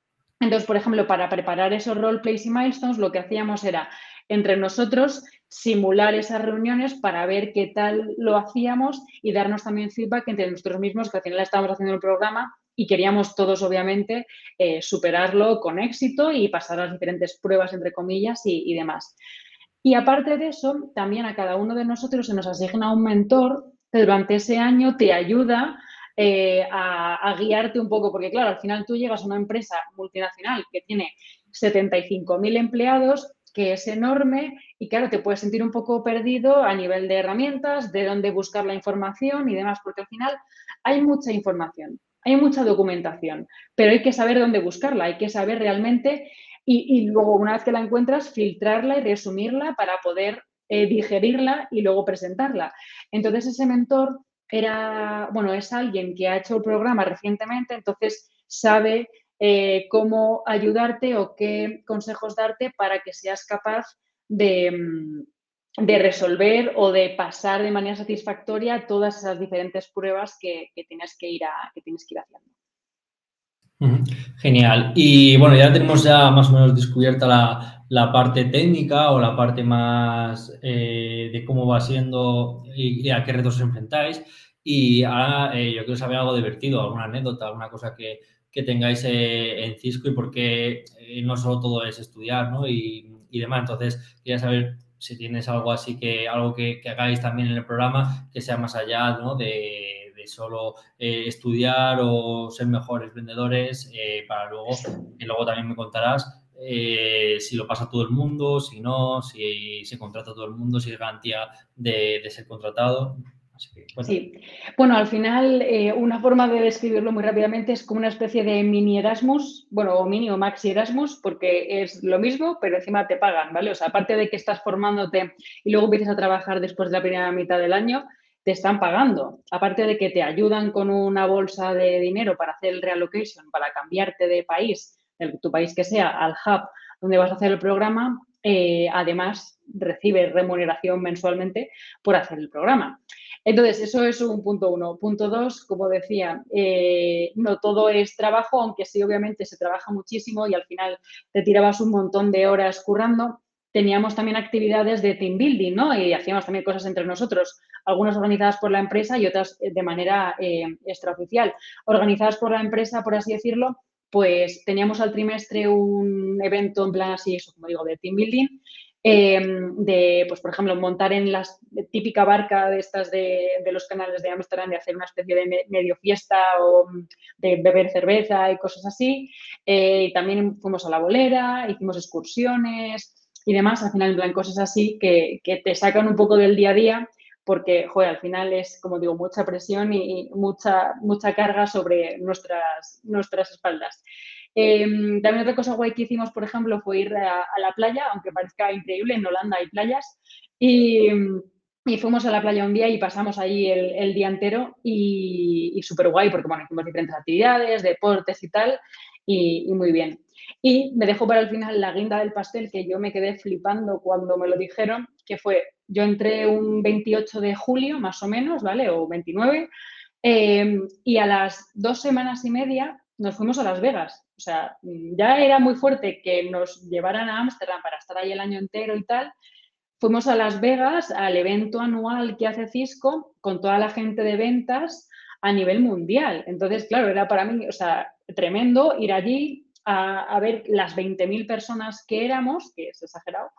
Entonces, por ejemplo, para preparar esos roleplays y milestones, lo que hacíamos era entre nosotros simular esas reuniones para ver qué tal lo hacíamos y darnos también feedback entre nosotros mismos, que al final estábamos haciendo el programa y queríamos todos, obviamente, eh, superarlo con éxito y pasar las diferentes pruebas, entre comillas, y, demás. Y aparte de eso, también a cada uno de nosotros se nos asigna un mentor que durante ese año te ayuda eh, a, guiarte un poco, porque claro, al final tú llegas a una empresa multinacional que tiene 75.000 empleados que es enorme y claro, te puedes sentir un poco perdido a nivel de herramientas, de dónde buscar la información y demás, porque al final hay mucha información, hay mucha documentación, pero hay que saber dónde buscarla, hay que saber realmente y, luego una vez que la encuentras, filtrarla y resumirla para poder eh, digerirla y luego presentarla. Entonces ese mentor era, bueno, es alguien que ha hecho el programa recientemente, entonces sabe eh, cómo ayudarte o qué consejos darte para que seas capaz de, mm, resolver o de pasar de manera satisfactoria todas esas diferentes pruebas que, tienes, que, ir a, que tienes que ir haciendo. Genial. Y bueno, ya tenemos ya más o menos descubierta la, parte técnica o la parte más eh, de cómo va siendo y, a qué retos os enfrentáis. Y ahora eh, yo quiero saber algo divertido, alguna anécdota, alguna cosa que, que tengáis eh, en Cisco y porque eh, no solo todo es estudiar ¿no? y, demás. Entonces, quería saber si tienes algo así que algo que, hagáis también en el programa que sea más allá ¿no? de, solo eh, estudiar o ser mejores vendedores para luego, y luego también me contarás eh, si lo pasa todo el mundo, si no, si se contrata todo el mundo, si es garantía de, ser contratado. Sí, bueno, al final eh, una forma de describirlo muy rápidamente es como una especie de mini Erasmus, bueno, o mini o maxi Erasmus, porque es lo mismo, pero encima te pagan, ¿vale? O sea, aparte de que estás formándote y luego empiezas a trabajar después de la primera mitad del año, te están pagando. Aparte de que te ayudan con una bolsa de dinero para hacer el reallocation, para cambiarte de país, de tu país que sea, al hub donde vas a hacer el programa, eh, además recibes remuneración mensualmente por hacer el programa. Entonces, eso es un punto uno. Punto dos, como decía, eh, no todo es trabajo, aunque sí, obviamente se trabaja muchísimo y al final te tirabas un montón de horas currando. Teníamos también actividades de team building, ¿no? Y hacíamos también cosas entre nosotros, algunas organizadas por la empresa y otras de manera eh, extraoficial. Organizadas por la empresa, por así decirlo, pues teníamos al trimestre un evento en plan así, eso como digo, de team building, em, de, pues por ejemplo, montar en la típica barca de estas de, los canales de Amsterdam, de hacer una especie de medio fiesta o de beber cerveza y cosas así. Eh, también fuimos a la bolera, hicimos excursiones y demás, al final, en plan, cosas así que, que te sacan un poco del día a día porque, joder, al final es, como digo, mucha presión y mucha, mucha carga sobre nuestras, nuestras espaldas. Em, también otra cosa guay que hicimos, por ejemplo, fue ir a, la playa, aunque parezca increíble, en Holanda hay playas, y, fuimos a la playa un día y pasamos ahí el, día entero y, y súper guay, porque, bueno, hicimos diferentes actividades, deportes y tal, y, muy bien. Y me dejó para el final la guinda del pastel que yo me quedé flipando cuando me lo dijeron, que fue, yo entré un 28 de julio más o menos, ¿vale? O 29, em, y a las dos semanas y media nos fuimos a Las Vegas. O sea, ya era muy fuerte que nos llevaran a Ámsterdam para estar ahí el año entero y tal. Fuimos a Las Vegas al evento anual que hace Cisco con toda la gente de ventas a nivel mundial. Entonces, claro, era para mí, o sea, tremendo ir allí, a, ver las 20.000 personas que éramos, que es exagerado,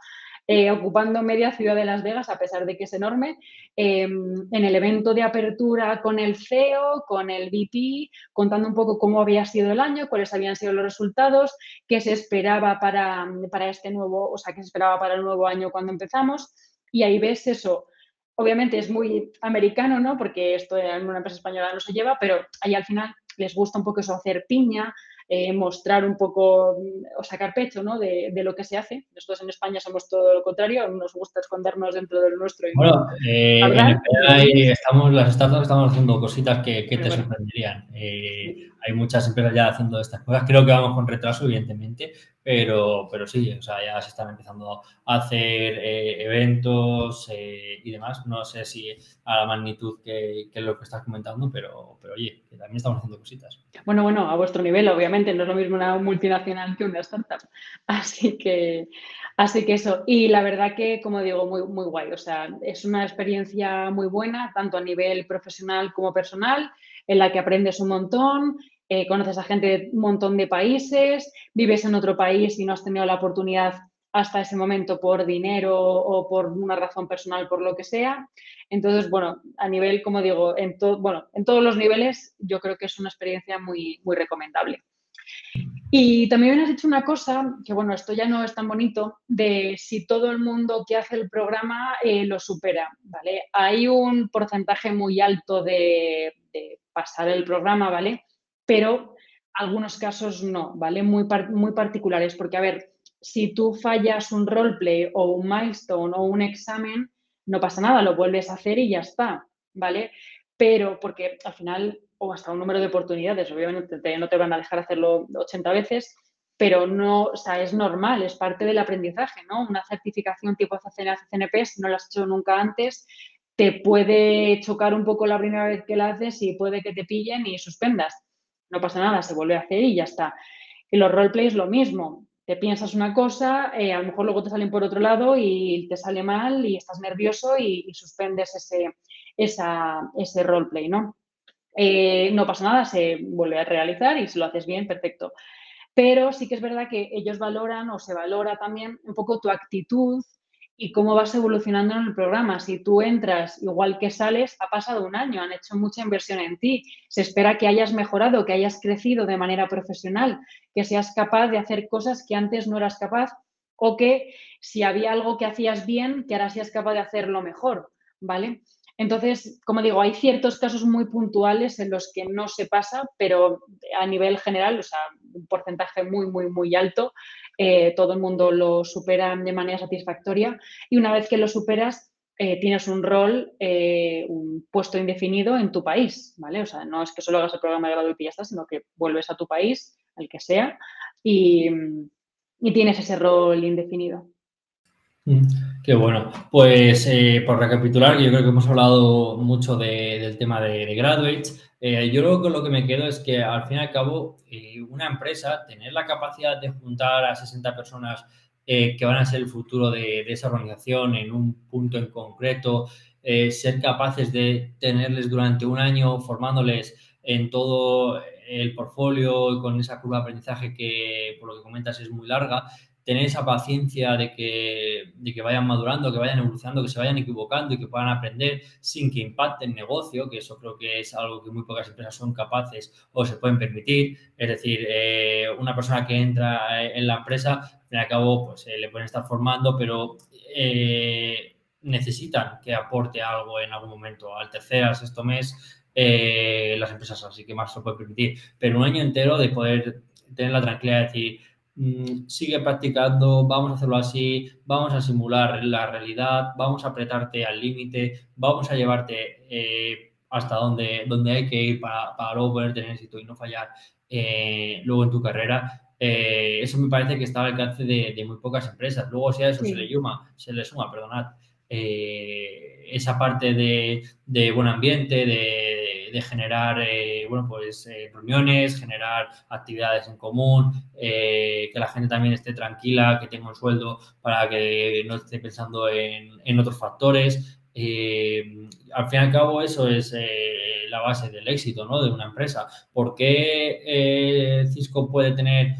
eh, ocupando media ciudad de Las Vegas, a pesar de que es enorme, em, en el evento de apertura con el CEO, con el VP, contando un poco cómo había sido el año, cuáles habían sido los resultados, qué se esperaba para, para este nuevo, o sea, qué se esperaba para el nuevo año cuando empezamos. Y ahí ves eso. Obviamente es muy americano, ¿no? Porque esto en una empresa española no se lleva, pero ahí al final les gusta un poco eso, hacer piña, eh, mostrar un poco o sacar pecho ¿no? de, lo que se hace. Nosotros en España somos todo lo contrario, nos gusta escondernos dentro del nuestro. Y bueno, eh, en estamos, las startups estamos haciendo cositas que, te sorprenderían. Eh, hay muchas empresas ya haciendo estas cosas. Creo que vamos con retraso, evidentemente, pero, pero sí, o sea, ya se están empezando a hacer eh, eventos eh, y demás. No sé si a la magnitud que, que, lo que estás comentando, pero, pero oye, que también estamos haciendo cositas. Bueno, bueno, a vuestro nivel, obviamente, no es lo mismo una multinacional que una startup. *laughs* Así que, así que eso. Y la verdad que, como digo, muy, muy guay. O sea, es una experiencia muy buena, tanto a nivel profesional como personal, en la que aprendes un montón, eh, conoces a gente de un montón de países, vives en otro país y no has tenido la oportunidad hasta ese momento por dinero o por una razón personal, por lo que sea. Entonces, bueno, a nivel, como digo, en, bueno, en todos los niveles, yo creo que es una experiencia muy, muy recomendable. Y también has dicho una cosa, que bueno, esto ya no es tan bonito, de si todo el mundo que hace el programa eh, lo supera, ¿vale? Hay un porcentaje muy alto de, de pasar el programa, ¿vale? Pero algunos casos no, ¿vale? Muy, muy particulares, porque a ver, si tú fallas un roleplay o un milestone o un examen, no pasa nada, lo vuelves a hacer y ya está, ¿vale? Pero porque al final, o hasta un número de oportunidades, obviamente no te van a dejar hacerlo 80 veces, pero no, o sea, es normal, es parte del aprendizaje, ¿no? Una certificación tipo CCNP, si no la has hecho nunca antes, te puede chocar un poco la primera vez que la haces y puede que te pillen y suspendas no pasa nada, se vuelve a hacer y ya está. Y los roleplays lo mismo. Te piensas una cosa, eh, a lo mejor luego te salen por otro lado y te sale mal y estás nervioso y, suspendes ese, ese roleplay, ¿no? Eh, no pasa nada, se vuelve a realizar y si lo haces bien, perfecto. Pero sí que es verdad que ellos valoran o se valora también un poco tu actitud y cómo vas evolucionando en el programa. Si tú entras igual que sales, ha pasado un año, han hecho mucha inversión en ti, se espera que hayas mejorado, que hayas crecido de manera profesional, que seas capaz de hacer cosas que antes no eras capaz o que si había algo que hacías bien, que ahora seas capaz de hacerlo mejor, ¿vale? Entonces, como digo, hay ciertos casos muy puntuales en los que no se pasa, pero a nivel general, o sea, un porcentaje muy, muy, muy alto, eh, todo el mundo lo supera de manera satisfactoria y una vez que lo superas, eh, tienes un rol, eh, un puesto indefinido en tu país, ¿vale? O sea, no es que solo hagas el programa de grado y ya está, sino que vuelves a tu país, el que sea, y, tienes ese rol indefinido. Qué bueno. Pues por recapitular, yo creo que hemos hablado mucho del tema de, de graduates. Eh, yo que lo que me quedo es que al fin y al cabo eh, una empresa, tener la capacidad de juntar a 60 personas eh, que van a ser el futuro de, esa organización en un punto en concreto, ser capaces de tenerles durante un año formándoles en todo el portfolio con esa curva de aprendizaje que, por lo que comentas, es muy larga, tener esa paciencia de que, de que vayan madurando, que vayan evolucionando, que se vayan equivocando y que puedan aprender sin que impacte el negocio, que eso creo que es algo que muy pocas empresas son capaces o se pueden permitir. Es decir, eh, una persona que entra en la empresa, al fin y al cabo, pues eh, le pueden estar formando, pero eh, necesitan que aporte algo en algún momento. Al tercer, al sexto mes, las empresas así que más se puede permitir. Pero un año entero de poder tener la tranquilidad de decir, Mm, sigue practicando, vamos a hacerlo así, vamos a simular la realidad, vamos a apretarte al límite, vamos a llevarte eh, hasta donde, donde hay que ir para, luego poder tener éxito y no fallar eh, luego en tu carrera. Eh, eso me parece que está al alcance de, muy pocas empresas. Luego, si a eso se le suma, se le suma, perdonad, esa parte de, de buen ambiente, de de generar, eh, bueno, pues eh, reuniones, generar actividades en común, eh, que la gente también esté tranquila, que tenga un sueldo para que no esté pensando en, otros factores. al fin y al cabo, eso es la base del éxito ¿no? de una empresa. ¿Por qué Cisco puede tener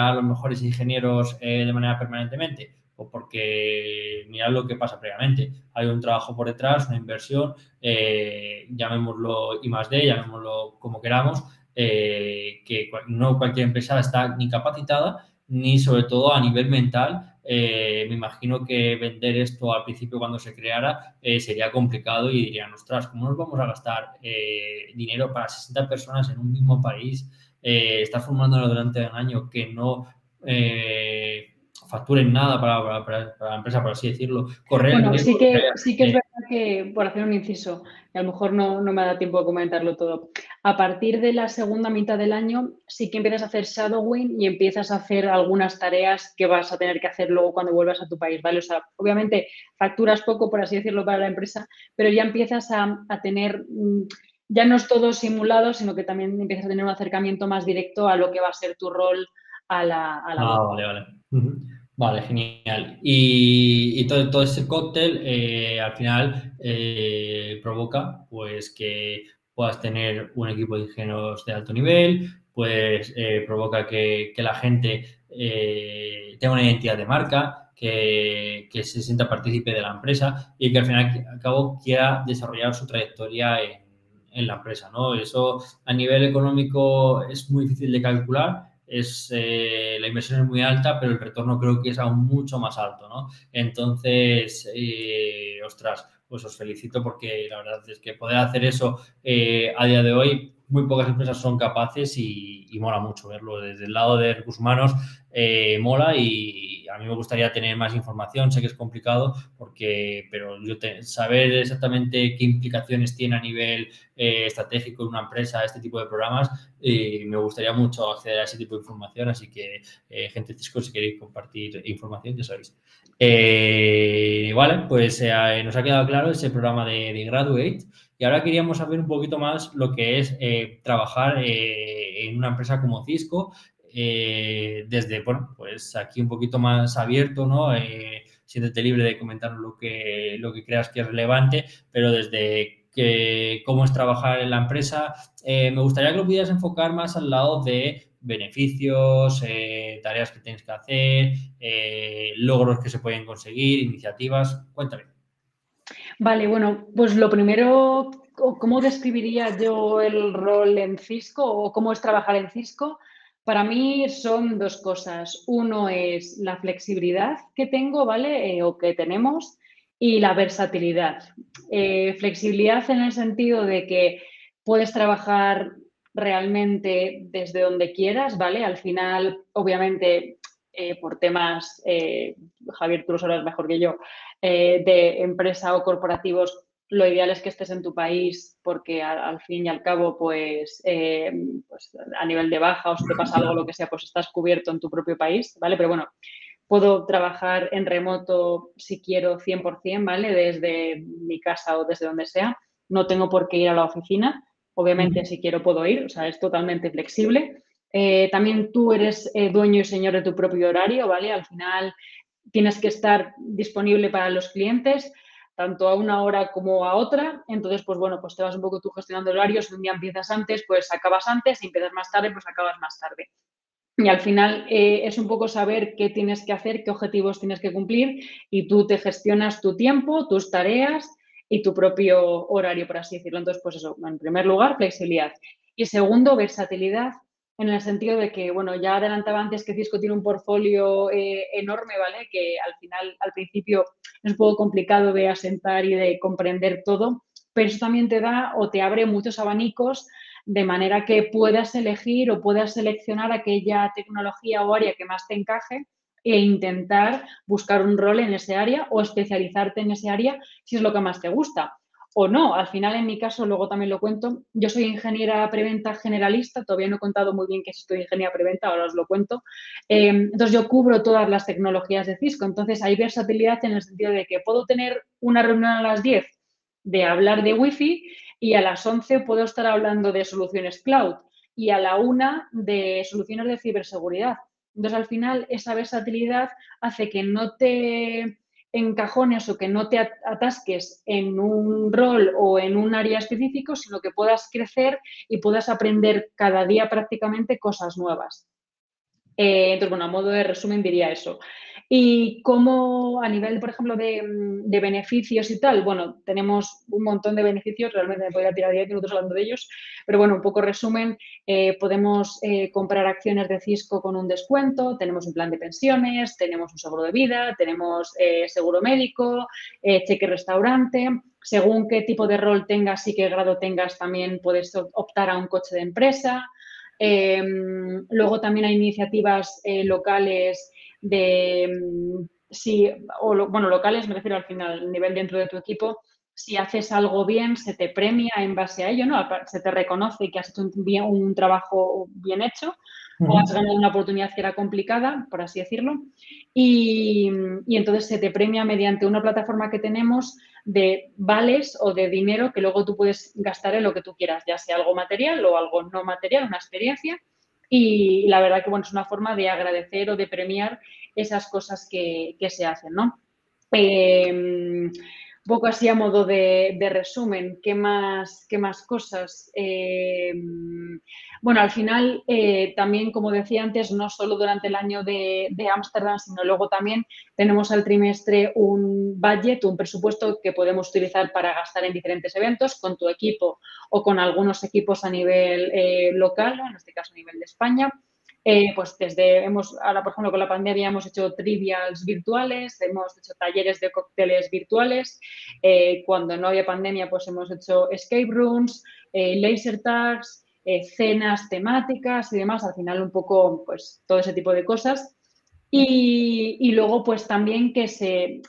a los mejores ingenieros de manera permanentemente? O porque mirad lo que pasa previamente. Hay un trabajo por detrás, una inversión, eh, llamémoslo I más D, llamémoslo como queramos, eh, que no cualquier empresa está ni capacitada, ni sobre todo a nivel mental. Eh, me imagino que vender esto al principio cuando se creara sería complicado y dirían, ostras, ¿cómo nos vamos a gastar dinero para 60 personas en un mismo país? estar formándolo durante un año que no facturen nada para, para, la empresa, por así decirlo. Correr. Bueno, sí que, sí que es verdad que, por hacer un inciso, y a lo mejor no, no, me da tiempo de comentarlo todo, a partir de la segunda mitad del año sí que empiezas a hacer shadowing y empiezas a hacer algunas tareas que vas a tener que hacer luego cuando vuelvas a tu país, ¿vale? O sea, obviamente facturas poco, por así decirlo, para la empresa, pero ya empiezas a, a tener mm, ya no es todo simulado, sino que también empiezas a tener un acercamiento más directo a lo que va a ser tu rol a la... A ah, vale, vale. Vale, genial. Y, todo, todo, ese cóctel eh, al final eh, provoca pues que puedas tener un equipo de ingenieros de alto nivel, pues eh, provoca que, la gente tenga una identidad de marca, que, se sienta partícipe de la empresa y que al final al cabo quiera desarrollar su trayectoria en, en la empresa, ¿no? Eso a nivel económico es muy difícil de calcular, es, eh, la inversión es muy alta, pero el retorno creo que es aún mucho más alto, ¿no? Entonces, eh, ostras, pues os felicito porque la verdad es que poder hacer eso eh, a día de hoy, muy pocas empresas son capaces y, y, mola mucho verlo. Desde el lado de recursos humanos, mola y, a mí me gustaría tener más información, sé que es complicado, porque, pero yo saber exactamente qué implicaciones tiene a nivel eh, estratégico en una empresa este tipo de programas, eh, me gustaría mucho acceder a ese tipo de información, así que eh, gente Cisco, si queréis compartir información, ya sabéis. vale, pues nos ha quedado claro ese programa de, de, Graduate. Y ahora queríamos saber un poquito más lo que es trabajar en una empresa como Cisco, eh, desde, bueno, pues aquí un poquito más abierto, ¿no? Eh, siéntete libre de comentar lo que, lo que creas que es relevante, pero desde que, cómo es trabajar en la empresa, eh, me gustaría que lo pudieras enfocar más al lado de beneficios, tareas que tienes que hacer, logros que se pueden conseguir, iniciativas. Cuéntame. Vale, bueno, pues lo primero, ¿cómo describiría yo el rol en Cisco o cómo es trabajar en Cisco? Para mí son dos cosas. Uno es la flexibilidad que tengo, ¿vale? Eh, o que tenemos y la versatilidad. Eh, flexibilidad en el sentido de que puedes trabajar realmente desde donde quieras, ¿vale? Al final, obviamente, eh, por temas, Javier, tú lo sabes mejor que yo, de empresa o corporativos, lo ideal es que estés en tu país porque al, fin y al cabo, pues, eh, pues, a nivel de baja o si te pasa algo, lo que sea, pues estás cubierto en tu propio país, ¿vale? Pero bueno, puedo trabajar en remoto si quiero 100%, ¿vale? Desde mi casa o desde donde sea. No tengo por qué ir a la oficina. Obviamente, si quiero, puedo ir. O sea, es totalmente flexible. Eh, también tú eres eh, dueño y señor de tu propio horario, ¿vale? Al final tienes que estar disponible para los clientes tanto a una hora como a otra. Entonces, pues bueno, pues te vas un poco tú gestionando horarios. Un día empiezas antes, pues acabas antes. Si empiezas más tarde, pues acabas más tarde. Y al final eh, es un poco saber qué tienes que hacer, qué objetivos tienes que cumplir y tú te gestionas tu tiempo, tus tareas y tu propio horario, por así decirlo. Entonces, pues eso, en primer lugar, flexibilidad. Y segundo, versatilidad en el sentido de que, bueno, ya adelantaba antes que Cisco tiene un portfolio eh, enorme, ¿vale? Que al final, al principio, es un poco complicado de asentar y de comprender todo, pero eso también te da o te abre muchos abanicos de manera que puedas elegir o puedas seleccionar aquella tecnología o área que más te encaje e intentar buscar un rol en ese área o especializarte en ese área si es lo que más te gusta o no. Al final, en mi caso, luego también lo cuento, yo soy ingeniera preventa generalista, todavía no he contado muy bien que estoy ingeniera preventa, ahora os lo cuento. Em, entonces, yo cubro todas las tecnologías de Cisco, entonces hay versatilidad en el sentido de que puedo tener una reunión a las 10 de hablar de Wi-Fi y a las 11 puedo estar hablando de soluciones cloud y a la 1 de soluciones de ciberseguridad. Entonces, al final, esa versatilidad hace que no te encajones o que no te atasques en un rol o en un área específico, sino que puedas crecer y puedas aprender cada día prácticamente cosas nuevas. Eh, entonces, bueno, a modo de resumen diría eso. Y cómo a nivel, por ejemplo, de, beneficios y tal, bueno, tenemos un montón de beneficios, realmente me podría tirar 10 minutos hablando de ellos, pero bueno, un poco resumen, eh, podemos eh, comprar acciones de Cisco con un descuento, tenemos un plan de pensiones, tenemos un seguro de vida, tenemos seguro médico, cheque restaurante, según qué tipo de rol tengas y qué grado tengas, también puedes optar a un coche de empresa. Em, luego también hay iniciativas eh, locales de, mm, sí, o bueno, locales me refiero al final, nivel dentro de tu equipo, si haces algo bien, se te premia en base a ello, ¿no? Se te reconoce que has hecho un, bien, un trabajo bien hecho o has ganado una oportunidad que era complicada, por así decirlo. Y, y, entonces se te premia mediante una plataforma que tenemos de vales o de dinero que luego tú puedes gastar en lo que tú quieras, ya sea algo material o algo no material, una experiencia. Y la verdad que bueno, es una forma de agradecer o de premiar esas cosas que, que se hacen, ¿no? Eh, un poco así a modo de, resumen, ¿qué más, qué más cosas? Eh, bueno, al final, eh, también, como decía antes, no solo durante el año de Ámsterdam, sino luego también tenemos al trimestre un budget, un presupuesto que podemos utilizar para gastar en diferentes eventos con tu equipo o con algunos equipos a nivel eh, local, en este caso a nivel de España. Eh, pues desde, hemos, ahora por ejemplo con la pandemia hemos hecho trivials virtuales, hemos hecho talleres de cócteles virtuales, eh, cuando no había pandemia pues hemos hecho escape rooms, eh, laser tags, cenas temáticas y demás, al final un poco pues todo ese tipo de cosas. Y, y luego pues también que se,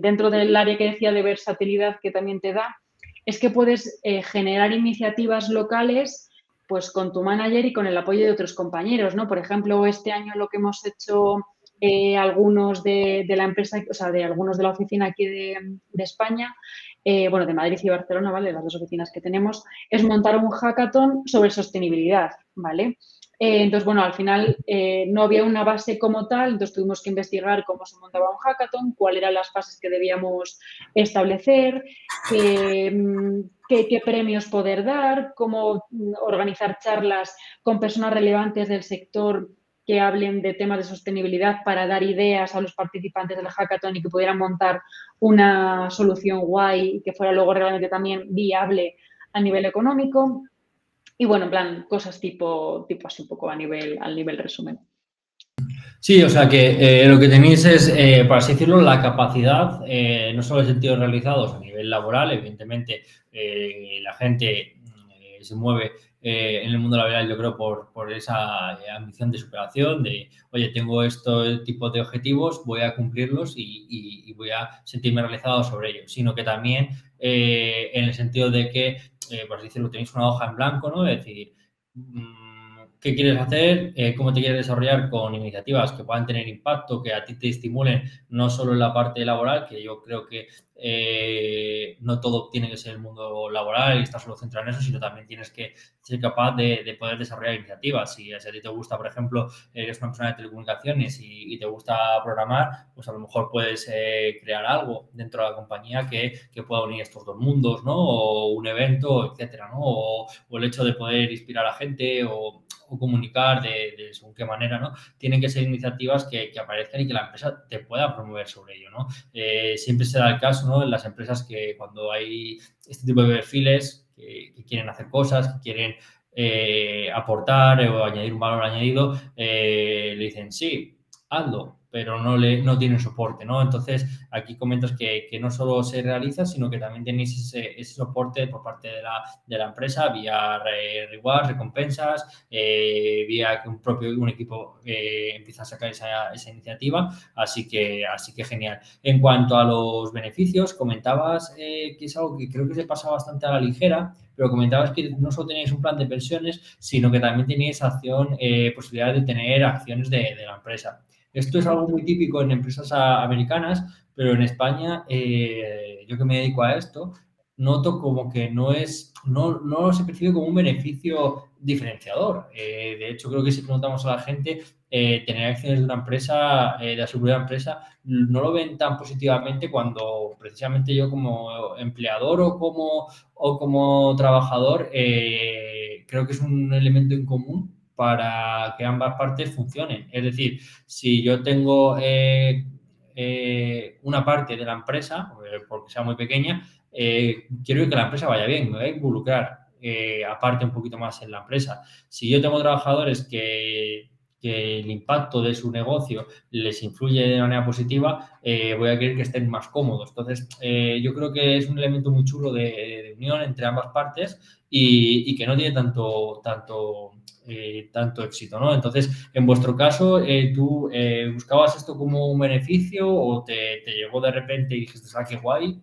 dentro del área que decía de versatilidad que también te da, es que puedes generar iniciativas locales pues con tu manager y con el apoyo de otros compañeros, ¿no? Por ejemplo, este año lo que hemos hecho eh, algunos de, la empresa, o sea, de algunos de la oficina aquí de, España, eh, bueno, de Madrid y Barcelona, ¿vale? Las dos oficinas que tenemos, es montar un hackathon sobre sostenibilidad, ¿vale? Eh, entonces, bueno, al final eh, no había una base como tal, entonces tuvimos que investigar cómo se montaba un hackathon, cuáles eran las fases que debíamos establecer, mm, qué, premios poder dar, cómo mm, organizar charlas con personas relevantes del sector que hablen de temas de sostenibilidad para dar ideas a los participantes del hackathon y que pudieran montar una solución guay y que fuera luego realmente también viable a nivel económico. Y bueno, en plan, cosas tipo, tipo así un poco a nivel, al nivel resumen. Sí, o sea que eh, lo que tenéis es, eh, por así decirlo, la capacidad, eh, no solo en sentidos realizados a nivel laboral, evidentemente la gente se mueve en el mundo laboral, yo creo, por, por esa ambición de superación, de, oye, tengo este tipo de objetivos, voy a cumplirlos y, y voy a sentirme realizado sobre ellos, sino que también en el sentido de que eh, por así decirlo, tenéis una hoja en blanco, ¿no? Es decir, mm, qué quieres hacer, eh, cómo te quieres desarrollar con iniciativas que puedan tener impacto, que a ti te estimulen no solo en la parte laboral, que yo creo que eh, no todo tiene que ser el mundo laboral y estar solo centrado en eso, sino también tienes que ser capaz de, poder desarrollar iniciativas. Si, a ti te gusta, por ejemplo, eres una persona de telecomunicaciones y, te gusta programar, pues a lo mejor puedes eh, crear algo dentro de la compañía que, pueda unir estos dos mundos, ¿no? O un evento, etcétera, ¿no? O, el hecho de poder inspirar a gente o comunicar de, de según qué manera, ¿no? Tienen que ser iniciativas que, aparezcan y que la empresa te pueda promover sobre ello, ¿no? Eh, siempre será el caso, ¿no? En las empresas que cuando hay este tipo de perfiles que, quieren hacer cosas, que quieren eh, aportar o añadir un valor añadido, eh, le dicen, sí, hazlo, pero no, le, no tienen soporte, ¿no? Entonces, aquí comentas que, no solo se realiza, sino que también tenéis ese, soporte por parte de la, de la empresa vía rewards, recompensas, eh, vía que un propio un equipo eh, empieza a sacar esa, esa, iniciativa, así que, así que genial. En cuanto a los beneficios, comentabas eh, que es algo que creo que se pasa bastante a la ligera, pero comentabas que no solo tenéis un plan de pensiones, sino que también tenéis acción, posibilidad de tener acciones de, de la empresa. Esto es algo muy típico en empresas americanas, pero en España, eh, yo que me dedico a esto, noto como que no es, no, no se percibe como un beneficio diferenciador. Eh, de hecho, creo que si preguntamos a la gente, eh, tener acciones de una empresa, de la seguridad empresa, no lo ven tan positivamente cuando precisamente yo como empleador o como, o como trabajador, creo que es un elemento en común para que ambas partes funcionen. Es decir, si yo tengo eh, eh, una parte de la empresa, eh, porque sea muy pequeña, quiero que la empresa vaya bien, me voy a involucrar aparte un poquito más en la empresa. Si yo tengo trabajadores que, el impacto de su negocio les influye de manera positiva, voy a querer que estén más cómodos. Entonces, yo creo que es un elemento muy chulo de, unión entre ambas partes y, y, que no tiene tanto, tanto eh, tanto éxito, ¿no? Entonces, en vuestro caso, eh, ¿tú eh, buscabas esto como un beneficio o te, llegó de repente y dijiste, ah, qué guay?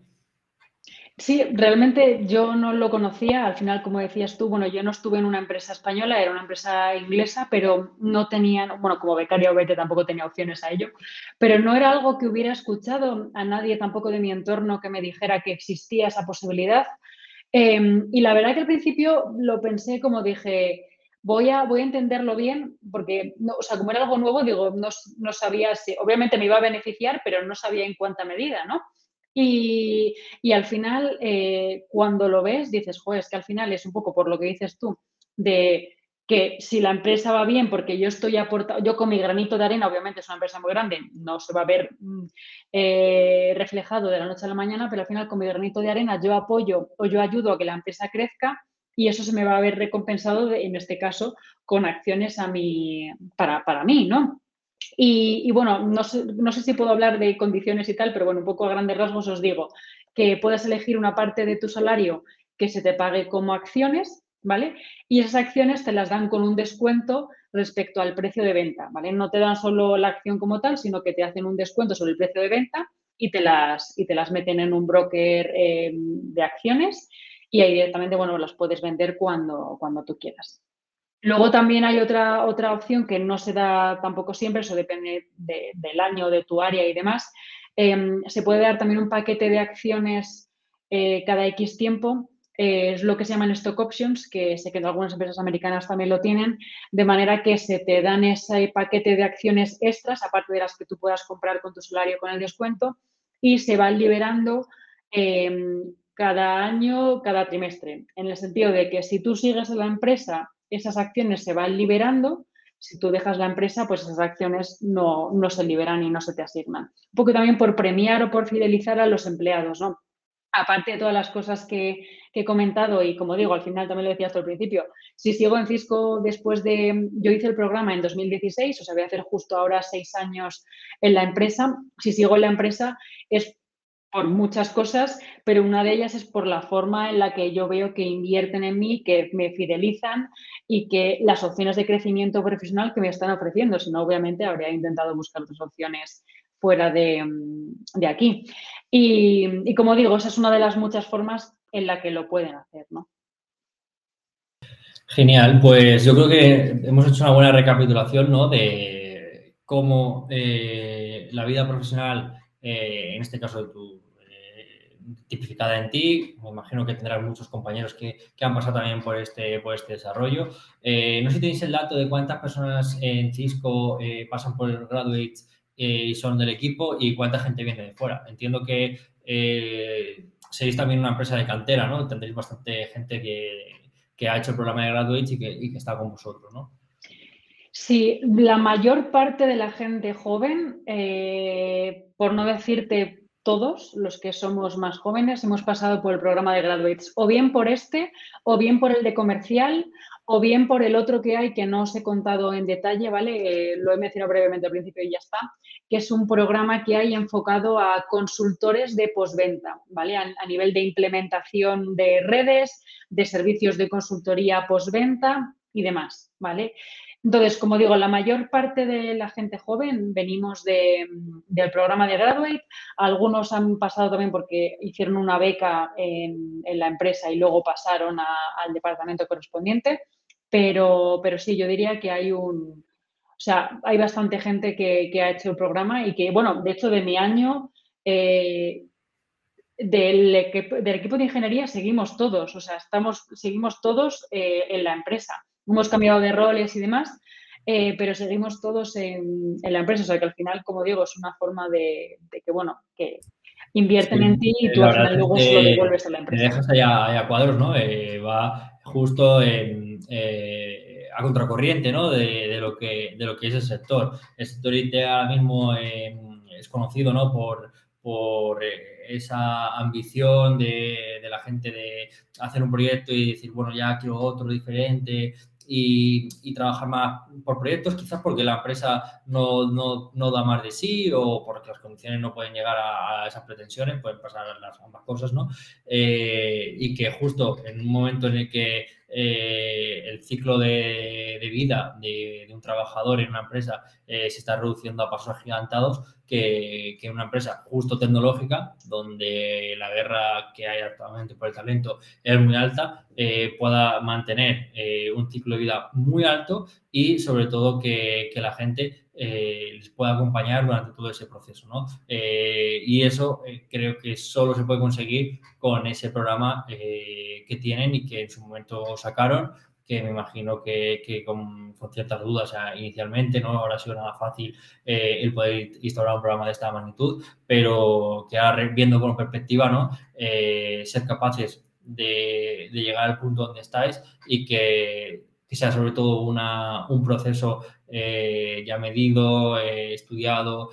Sí, realmente yo no lo conocía. Al final, como decías tú, bueno, yo no estuve en una empresa española, era una empresa inglesa, pero no tenían, bueno, como becaria obviamente tampoco tenía opciones a ello, pero no era algo que hubiera escuchado a nadie tampoco de mi entorno que me dijera que existía esa posibilidad. Em, y la verdad que al principio lo pensé como dije, voy a, voy a entenderlo bien, porque, no, o sea, como era algo nuevo, digo, no, no, sabía si, obviamente me iba a beneficiar, pero no sabía en cuánta medida, ¿no? Y, y al final, eh, cuando lo ves, dices, joder, es que al final es un poco por lo que dices tú, de que si la empresa va bien, porque yo estoy aportando, yo con mi granito de arena, obviamente es una empresa muy grande, no se va a ver mm, eh, reflejado de la noche a la mañana, pero al final con mi granito de arena yo apoyo o yo ayudo a que la empresa crezca y eso se me va a ver recompensado, en este caso, con acciones a para, para mí, ¿no? Y, bueno, no sé, no sé, si puedo hablar de condiciones y tal, pero bueno, un poco a grandes rasgos os digo que puedes elegir una parte de tu salario que se te pague como acciones, ¿vale? Y esas acciones te las dan con un descuento respecto al precio de venta, ¿vale? No te dan solo la acción como tal, sino que te hacen un descuento sobre el precio de venta y te las, y te las meten en un broker eh, de acciones y ahí directamente, bueno, las puedes vender cuando, cuando tú quieras. Luego también hay otra, otra opción que no se da tampoco siempre, eso depende del año, de tu área y demás. Em, se puede dar también un paquete de acciones eh, cada X tiempo es lo que se llaman stock options, que sé que algunas empresas americanas también lo tienen, de manera que se te dan ese paquete de acciones extras, aparte de las que tú puedas comprar con tu salario con el descuento, y se van liberando em, cada año, cada trimestre, en el sentido de que si tú sigues en la empresa, esas acciones se van liberando, si tú dejas la empresa, pues esas acciones no, no se liberan y no se te asignan. Un poco también por premiar o por fidelizar a los empleados, ¿no? aparte de todas las cosas que, he comentado y como digo, al final también lo decía hasta el principio, si sigo en Cisco después de, yo hice el programa en 2016, o sea, voy a hacer justo ahora seis años en la empresa, si sigo en la empresa es por muchas cosas, pero una de ellas es por la forma en la que yo veo que invierten en mí, que me fidelizan y que las opciones de crecimiento profesional que me están ofreciendo, si no, obviamente habría intentado buscar otras opciones fuera de, aquí. Y, como digo, esa es una de las muchas formas en la que lo pueden hacer, ¿no? Genial, pues yo creo que hemos hecho una buena recapitulación ¿no? de cómo eh, la vida profesional, eh, en este caso eh, tipificada en ti, me imagino que tendrás muchos compañeros que, han pasado también por este, este desarrollo. no sé si tenéis el dato de cuántas personas en Cisco pasan por el Graduates eh, y son del equipo y cuánta gente viene de fuera. Entiendo que eh, seréis también una empresa de cantera, ¿no? Tendréis bastante gente que, ha hecho el programa de Graduates y que, está con vosotros, ¿no? Sí, la mayor parte de la gente joven, eh, por no decirte todos los que somos más jóvenes, hemos pasado por el programa de Graduates, o bien por este, o bien por el de comercial, o bien por el otro que hay que no os he contado en detalle, ¿vale? Eh, lo he mencionado brevemente al principio y ya está, que es un programa que hay enfocado a consultores de postventa, ¿vale? A, a nivel de implementación de redes, de servicios de consultoría postventa y demás, ¿vale? Entonces, como digo, la mayor parte de la gente joven venimos del programa de Graduate. Algunos han pasado también porque hicieron una beca en, la empresa y luego pasaron al departamento correspondiente. Pero, pero sí, yo diría que hay un, o sea, hay bastante gente que, ha hecho el programa y que, bueno, de hecho, de mi año, eh, del, equipo, de ingeniería seguimos todos, o sea, estamos, seguimos todos eh, en la empresa hemos cambiado de roles y demás, eh, pero seguimos todos en, la empresa. O sea que al final, como digo, es una forma de, que, bueno, que invierten en ti y tú al final luego se lo devuelves a la empresa. Te dejas allá, cuadros, ¿no? Eh, va justo eh, a contracorriente, ¿no? De, lo que, de lo que es el sector. El sector IT ahora mismo es conocido, ¿no? Por, por esa ambición de, de, la gente de hacer un proyecto y decir, bueno, ya quiero otro diferente, y, trabajar más por proyectos, quizás porque la empresa no, no, no, da más de sí o porque las condiciones no pueden llegar a, esas pretensiones, pueden pasar las ambas cosas, ¿no? Eh, y que justo en un momento en el que eh, el ciclo de, vida de, un trabajador en una empresa eh, se está reduciendo a pasos agigantados que, una empresa justo tecnológica, donde la guerra que hay actualmente por el talento es muy alta, eh, pueda mantener un ciclo de vida muy alto y sobre todo que, que la gente les pueda acompañar durante todo ese proceso. ¿no? y eso creo que solo se puede conseguir con ese programa que tienen y que en su momento sacaron, que me imagino que, con, ciertas dudas inicialmente no habrá sido nada fácil eh, el poder instaurar un programa de esta magnitud, pero que ahora viendo con perspectiva, ¿no? Eh, ser capaces de, llegar al punto donde estáis y que, sea sobre todo una, un proceso eh, ya medido, estudiado,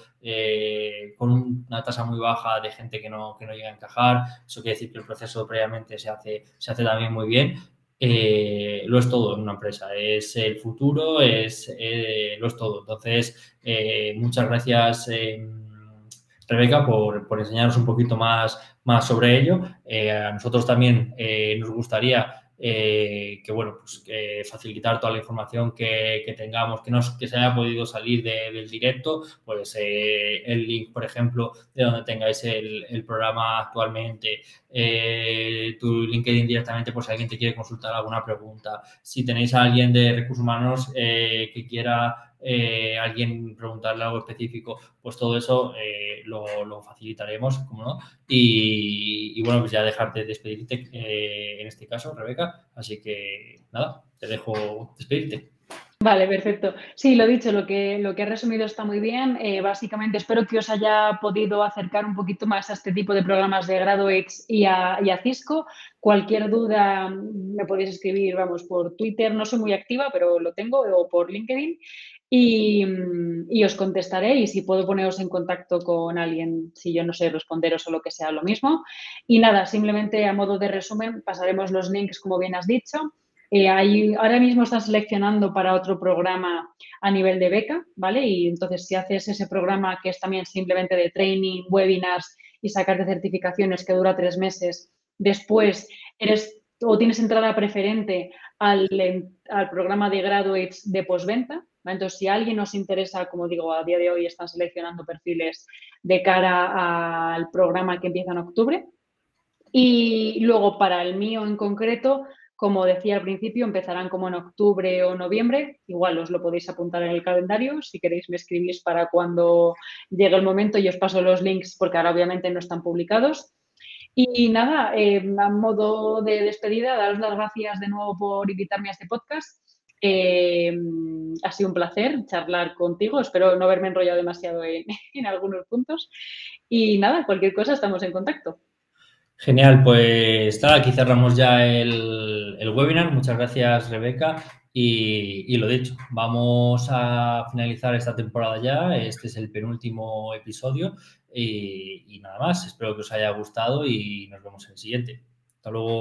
con una tasa muy baja de gente que no, que no llega a encajar. Eso quiere decir que el proceso previamente se hace, se hace también muy bien eh, lo es todo en una empresa. Es el futuro, es, eh, lo es todo. Entonces, eh, muchas gracias, Rebeca, por, por, enseñarnos un poquito más, más sobre ello. a nosotros también nos gustaría eh, que bueno, pues facilitar toda la información que, tengamos, que, nos, que se haya podido salir del directo, pues eh, el link, por ejemplo, de donde tengáis el, programa actualmente, eh, tu LinkedIn directamente por si alguien te quiere consultar alguna pregunta, si tenéis a alguien de recursos humanos que quiera eh, alguien preguntarle algo específico, pues todo eso eh, lo, facilitaremos, como no. Y, bueno, pues ya dejarte despedirte en este caso, Rebeca. Así que nada, te dejo despedirte. Vale, perfecto. Sí, lo dicho, lo que, lo que he resumido está muy bien. Eh, básicamente espero que os haya podido acercar un poquito más a este tipo de programas de GraduX y a, y a Cisco. Cualquier duda me podéis escribir, vamos, por Twitter, no soy muy activa, pero lo tengo, o por LinkedIn. Y, y, os contestaré y si puedo poneros en contacto con alguien, si yo no sé responderos o lo que sea, lo mismo. Y nada, simplemente a modo de resumen, pasaremos los links como bien has dicho. Eh, ahora mismo están seleccionando para otro programa a nivel de beca, ¿vale? Y entonces si haces ese programa que es también simplemente de training, webinars y sacar de certificaciones que dura tres meses, después eres o tienes entrada preferente al, al programa de graduates de postventa. Entonces, si alguien nos interesa, como digo, a día de hoy están seleccionando perfiles de cara al programa que empieza en octubre. Y luego, para el mío en concreto, como decía al principio, empezarán como en octubre o noviembre. Igual os lo podéis apuntar en el calendario. Si queréis, me escribís para cuando llegue el momento y os paso los links porque ahora obviamente no están publicados. Y nada, eh, a modo de despedida, daros las gracias de nuevo por invitarme a este podcast. Eh, ha sido un placer charlar contigo. Espero no haberme enrollado demasiado *laughs* en, algunos puntos. Y nada, cualquier cosa, estamos en contacto. Genial, pues nada, aquí cerramos ya el, webinar. Muchas gracias, Rebeca. Y, lo dicho, vamos a finalizar esta temporada ya. Este es el penúltimo episodio. Y nada más, espero que os haya gustado y nos vemos en el siguiente. Hasta luego.